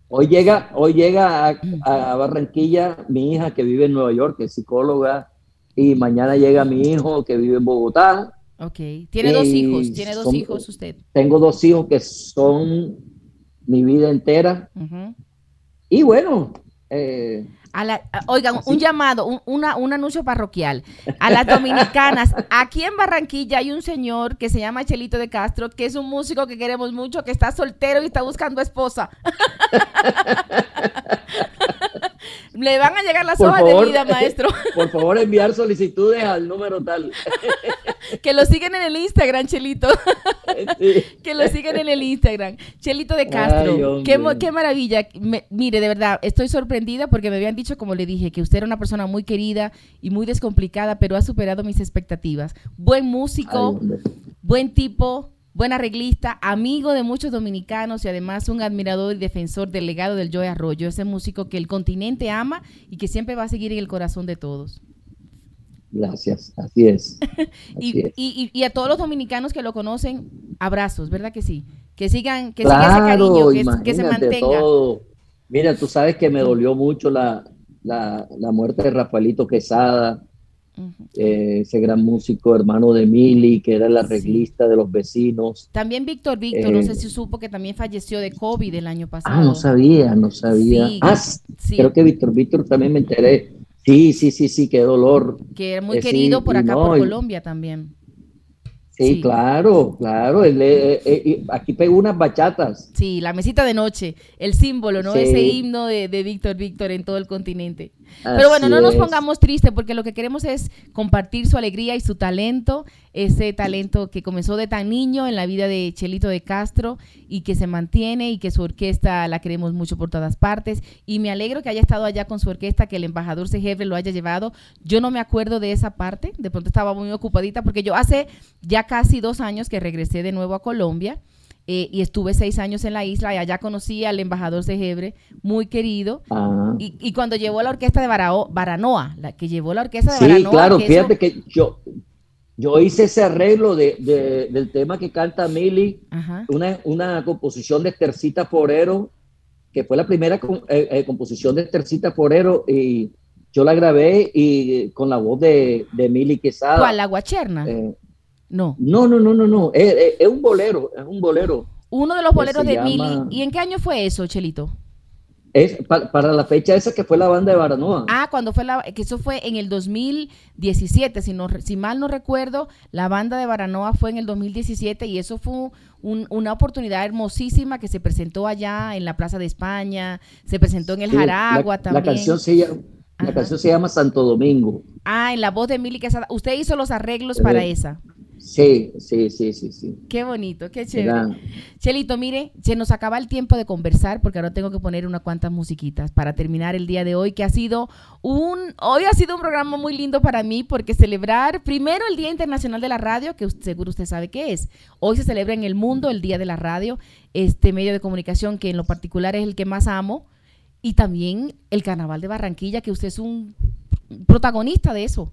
hoy llega, hoy llega a, a Barranquilla mi hija que vive en Nueva York, que es psicóloga, y mañana llega mi hijo que vive en Bogotá. Ok. Tiene dos hijos. Tiene dos son- hijos usted. Tengo dos hijos que son mi vida entera. Y bueno, eh, A la- a- oigan, Así. un llamado, un, una- un anuncio parroquial. A las dominicanas, [LAUGHS] aquí en Barranquilla hay un señor que se llama Chelito de Castro, que es un músico que queremos mucho, que está soltero y está buscando esposa. [LAUGHS] Le van a llegar las Por hojas favor. de vida, maestro. [LAUGHS] por favor enviar solicitudes al número tal. [LAUGHS] Que lo siguen en el Instagram, Chelito. [LAUGHS] Sí. Que lo siguen en el Instagram. Chelito de Castro. qué, qué maravilla. Me- mire, de verdad, estoy sorprendida porque me habían dicho, como le dije, que usted era una persona muy querida y muy descomplicada, pero ha superado mis expectativas. Buen músico, buen tipo, buen arreglista, amigo de muchos dominicanos y además un admirador y defensor del legado del Joe Arroyo, ese músico que el continente ama y que siempre va a seguir en el corazón de todos. Gracias, así es. [LAUGHS] Así Y, es. y- y- y a todos los dominicanos que lo conocen, abrazos, ¿verdad que sí? Que sigan, que siga ese Claro, cariño, que, que se mantenga. todo. Mira, tú sabes que me dolió mucho la, la, la muerte de Rafaelito Quesada, Eh, ese gran músico, hermano de Mili, que era el Sí. arreglista de los vecinos. También Víctor Víctor, no Eh, sé si supo que también falleció de COVID el año pasado. Ah, no sabía, no sabía. Sí, ah, sí. creo que Víctor Víctor también me enteré. Sí, sí, sí, sí, qué dolor. Que era muy Eh, querido por acá, no, por Colombia también. Sí, Sí. claro, claro. eh, eh, eh, aquí pegó unas bachatas. Sí, la mesita de noche, el símbolo, ¿no? Ese himno de, de Víctor Víctor en todo el continente. Pero bueno, no nos pongamos tristes porque lo que queremos es compartir su alegría y su talento, ese talento que comenzó de tan niño en la vida de Chelito de Castro y que se mantiene y que su orquesta la queremos mucho por todas partes. Y me alegro que haya estado allá con su orquesta, que el embajador Segebre lo haya llevado. Yo no me acuerdo de esa parte, de pronto estaba muy ocupadita porque yo hace ya casi dos años que regresé de nuevo a Colombia. Eh, y estuve seis años en la isla y allá conocí al embajador Segebre, muy querido, Ah. y, y cuando llevó la orquesta de Barao- Baranoa, la que llevó la orquesta de Sí, Baranoa. claro, que fíjate eso- que yo, yo hice ese arreglo de, de- del tema que canta Mili, una, una composición de Tercita Forero, que fue la primera eh, eh, composición de Tercita Forero, y yo la grabé y con la voz de, de Mili Quesada. ¿Cuál? ¿La guacherna? Eh, no. no, no, no, no, no, es, es- es un bolero, es un bolero. Uno de los boleros de Mili. llama- ¿Y en qué año fue eso, Chelito? Es pa- para la fecha esa que fue la banda de Baranoa. Ah, cuando fue la. que eso fue en el 2017, si, no, si mal no recuerdo, la banda de Baranoa fue en el 2017 y eso fue un- una oportunidad hermosísima que se presentó allá en la Plaza de España, se presentó en el Sí, la- Jaragua la, también. canción se llama, la canción se llama Santo Domingo. Ah, en la voz de Mili Quesada. Usted hizo los arreglos para Eh, esa. Sí, sí, sí, sí, sí. Qué bonito, qué chévere. Chelito, mire, se nos acaba el tiempo de conversar porque ahora tengo que poner unas cuantas musiquitas para terminar el día de hoy, que ha sido un, hoy ha sido un programa muy lindo para mí porque celebrar primero el Día Internacional de la Radio, que usted- seguro usted sabe qué es. Hoy se celebra en el mundo el Día de la Radio, este medio de comunicación que en lo particular es el que más amo, y también el Carnaval de Barranquilla, que usted es un protagonista de eso,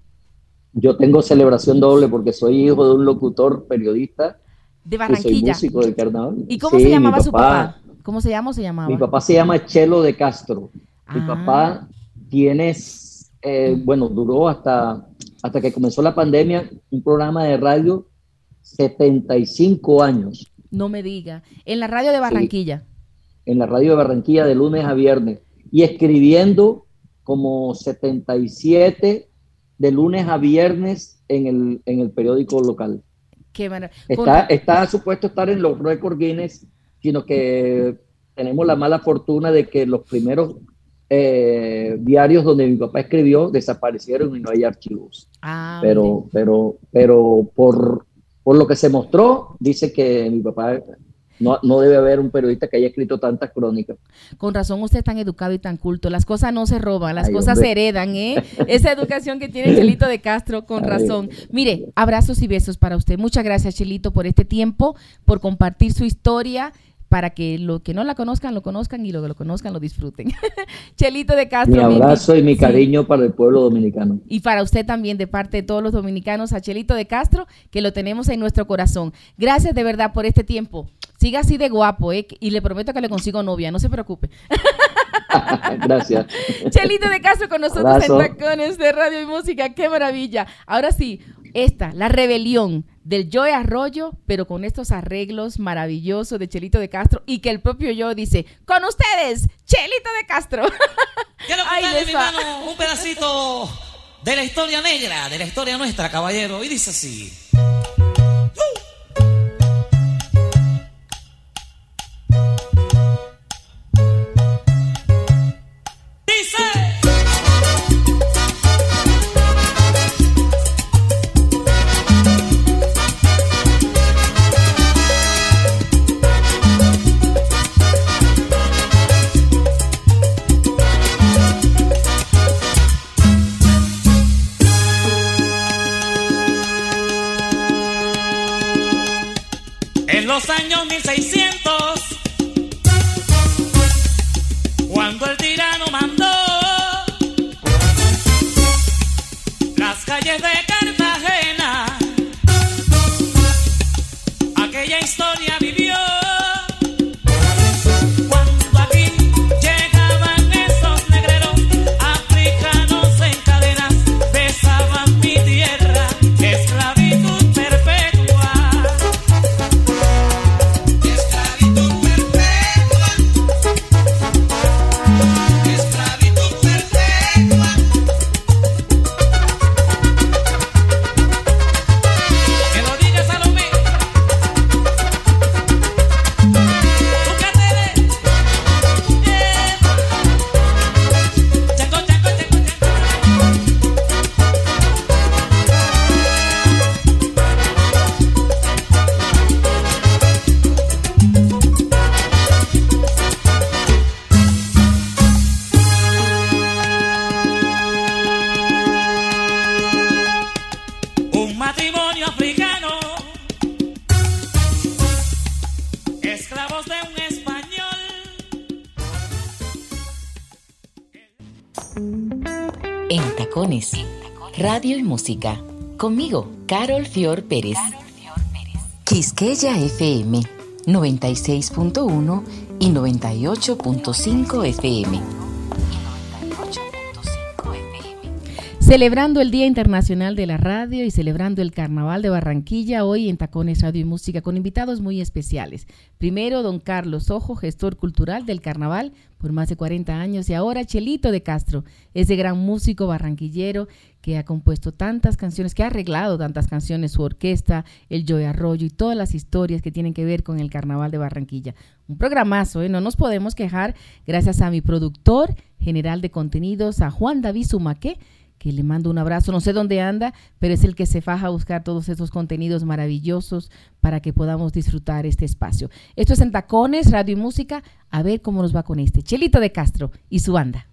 Yo tengo celebración doble porque soy hijo de un locutor periodista de soy Barranquilla. músico del carnaval. ¿Y cómo Sí, se llamaba su papá? ¿Cómo se llama o se llamaba? Mi papá se llama Chelo de Castro. Mi Ah. papá tiene, eh, bueno, duró hasta, hasta que comenzó la pandemia un programa de radio 75 años No me diga. En la radio de Barranquilla. en la radio de Barranquilla de lunes a viernes y escribiendo como 77 de lunes a viernes en el, en el periódico local. Qué Está, está supuesto estar en los récords Guinness, sino que tenemos la mala fortuna de que los primeros eh, diarios donde mi papá escribió desaparecieron y no hay archivos. Ah, Pero, pero, pero por, por lo que se mostró, dice que mi papá no, no debe haber un periodista que haya escrito tantas crónicas. Con razón usted es tan educado y tan culto. Las cosas no se roban, las Ay, cosas hombre. se heredan, ¿eh? Esa educación que tiene Chelito de Castro, con Ay. razón. Mire, abrazos y besos para usted. Muchas gracias, Chelito, por este tiempo, por compartir su historia, para que lo que no la conozcan, lo conozcan y lo que lo conozcan, lo disfruten. [LAUGHS] Chelito de Castro. mi- abrazo y mi sí. cariño para el pueblo dominicano. Y para usted también, de parte de todos los dominicanos, a Chelito de Castro, que lo tenemos en nuestro corazón. Gracias de verdad por este tiempo. Siga así de guapo, ¿eh? Y le prometo que le consigo novia, no se preocupe. [LAUGHS] Gracias. Chelito de Castro con nosotros Abrazo. en Tacones de Radio y Música. ¡Qué maravilla! Ahora sí, esta, la rebelión del Joe Arroyo, pero con estos arreglos maravillosos de Chelito de Castro y que el propio yo dice, con ustedes, Chelito de Castro. [LAUGHS] Quiero Ahí contarle, mi un pedacito de la historia negra, de la historia nuestra, caballero. Y dice así. Conmigo, Carol Fior Pérez. Quisqueya FM 96.1 y 98.5 FM. Celebrando el Día Internacional de la Radio y celebrando el Carnaval de Barranquilla hoy en Tacones Radio y Música con invitados muy especiales. Primero, don Carlos Ojo, gestor cultural del Carnaval por más de 40 años y ahora Chelito de Castro, ese gran músico barranquillero que ha compuesto tantas canciones, que ha arreglado tantas canciones, su orquesta, el Joy Arroyo y todas las historias que tienen que ver con el Carnaval de Barranquilla. Un programazo, ¿eh? no nos podemos quejar gracias a mi productor general de contenidos, a Juan David Sumaque, que le mando un abrazo, no sé dónde anda, pero es el que se faja a buscar todos estos contenidos maravillosos para que podamos disfrutar este espacio. Esto es en Tacones, Radio y Música, a ver cómo nos va con este. Chelito de Castro y su banda.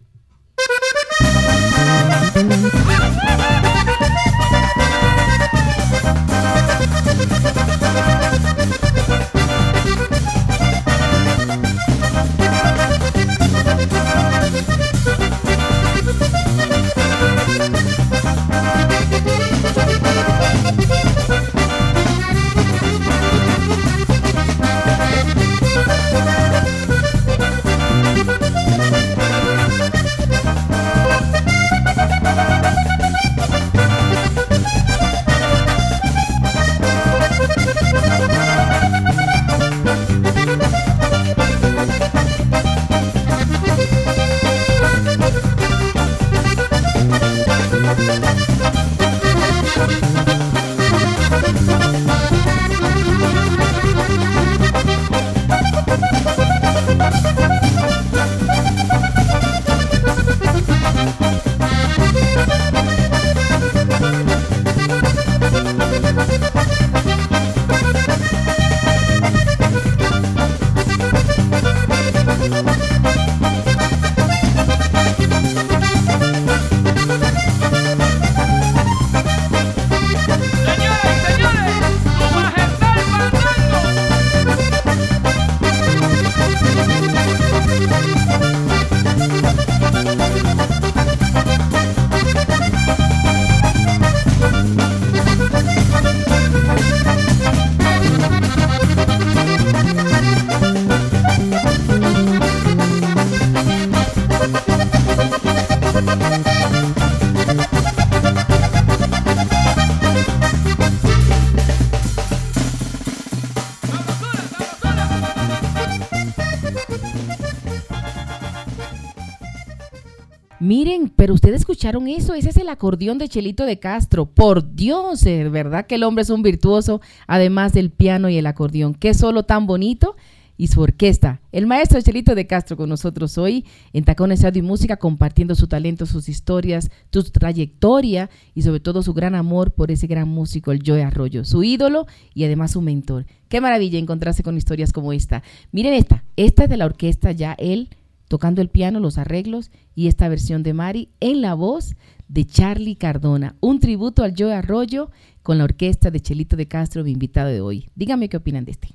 Pero ustedes escucharon eso, ese es el acordeón de Chelito de Castro. Por Dios, es verdad que el hombre es un virtuoso, además del piano y el acordeón. Qué solo tan bonito y su orquesta. El maestro Chelito de Castro con nosotros hoy en Tacones Radio y Música, compartiendo su talento, sus historias, su trayectoria y sobre todo su gran amor por ese gran músico, el Joe Arroyo, su ídolo y además su mentor. Qué maravilla encontrarse con historias como esta. Miren esta, esta es de la orquesta ya él tocando el piano, los arreglos y esta versión de Mari en la voz de Charlie Cardona. Un tributo al Joe Arroyo con la orquesta de Chelito de Castro, mi invitado de hoy. Dígame qué opinan de este.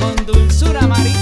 con dulzura. Mari,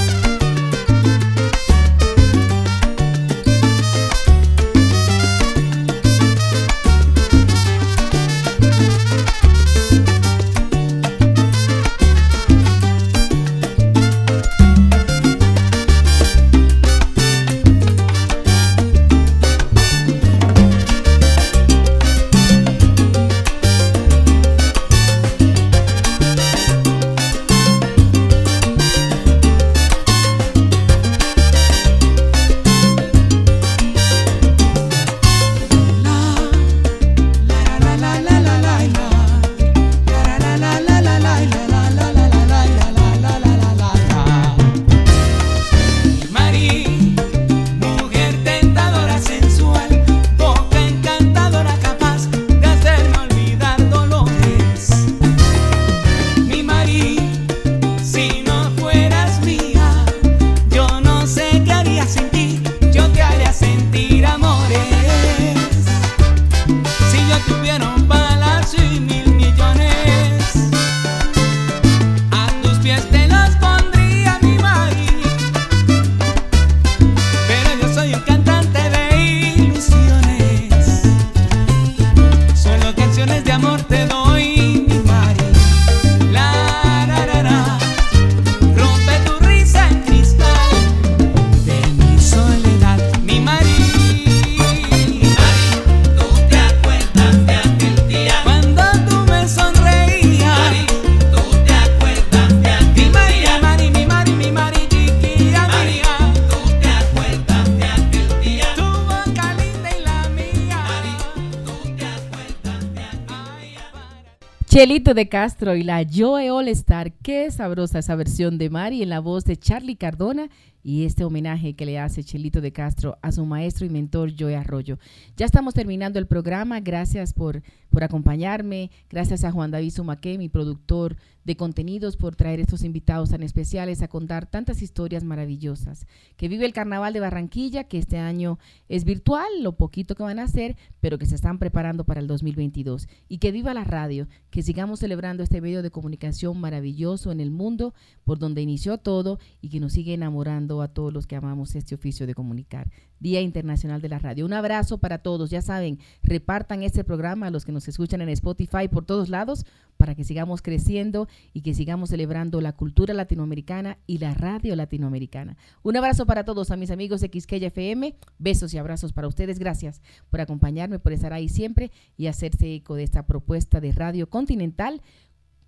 De Castro y la Joe All Star. Qué sabrosa esa versión de Mari en la voz de Charlie Cardona y este homenaje que le hace Chelito de Castro a su maestro y mentor Joe Arroyo. Ya estamos terminando el programa. Gracias por, por acompañarme. Gracias a Juan David Sumaque, mi productor de contenidos, por traer estos invitados tan especiales a contar tantas historias maravillosas. Que vive el Carnaval de Barranquilla, que este año es virtual, lo poquito que van a hacer, pero que se están preparando para el 2022. Y que viva la radio, que sigamos celebrando este medio de comunicación maravilloso en el mundo, por donde inició todo y que nos sigue enamorando a todos los que amamos este oficio de comunicar. Día Internacional de la Radio. Un abrazo para todos. Ya saben, repartan este programa a los que nos escuchan en Spotify por todos lados para que sigamos creciendo y que sigamos celebrando la cultura latinoamericana y la radio latinoamericana. Un abrazo para todos a mis amigos de Quisqueya FM. Besos y abrazos para ustedes. Gracias por acompañarme, por estar ahí siempre y hacerse eco de esta propuesta de Radio Continental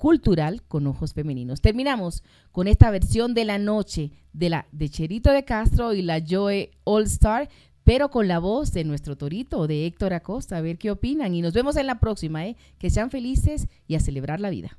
cultural con ojos femeninos. Terminamos con esta versión de la noche de la de Cherito de Castro y la Joe All Star, pero con la voz de nuestro torito, de Héctor Acosta. A ver qué opinan. Y nos vemos en la próxima, ¿eh? Que sean felices y a celebrar la vida.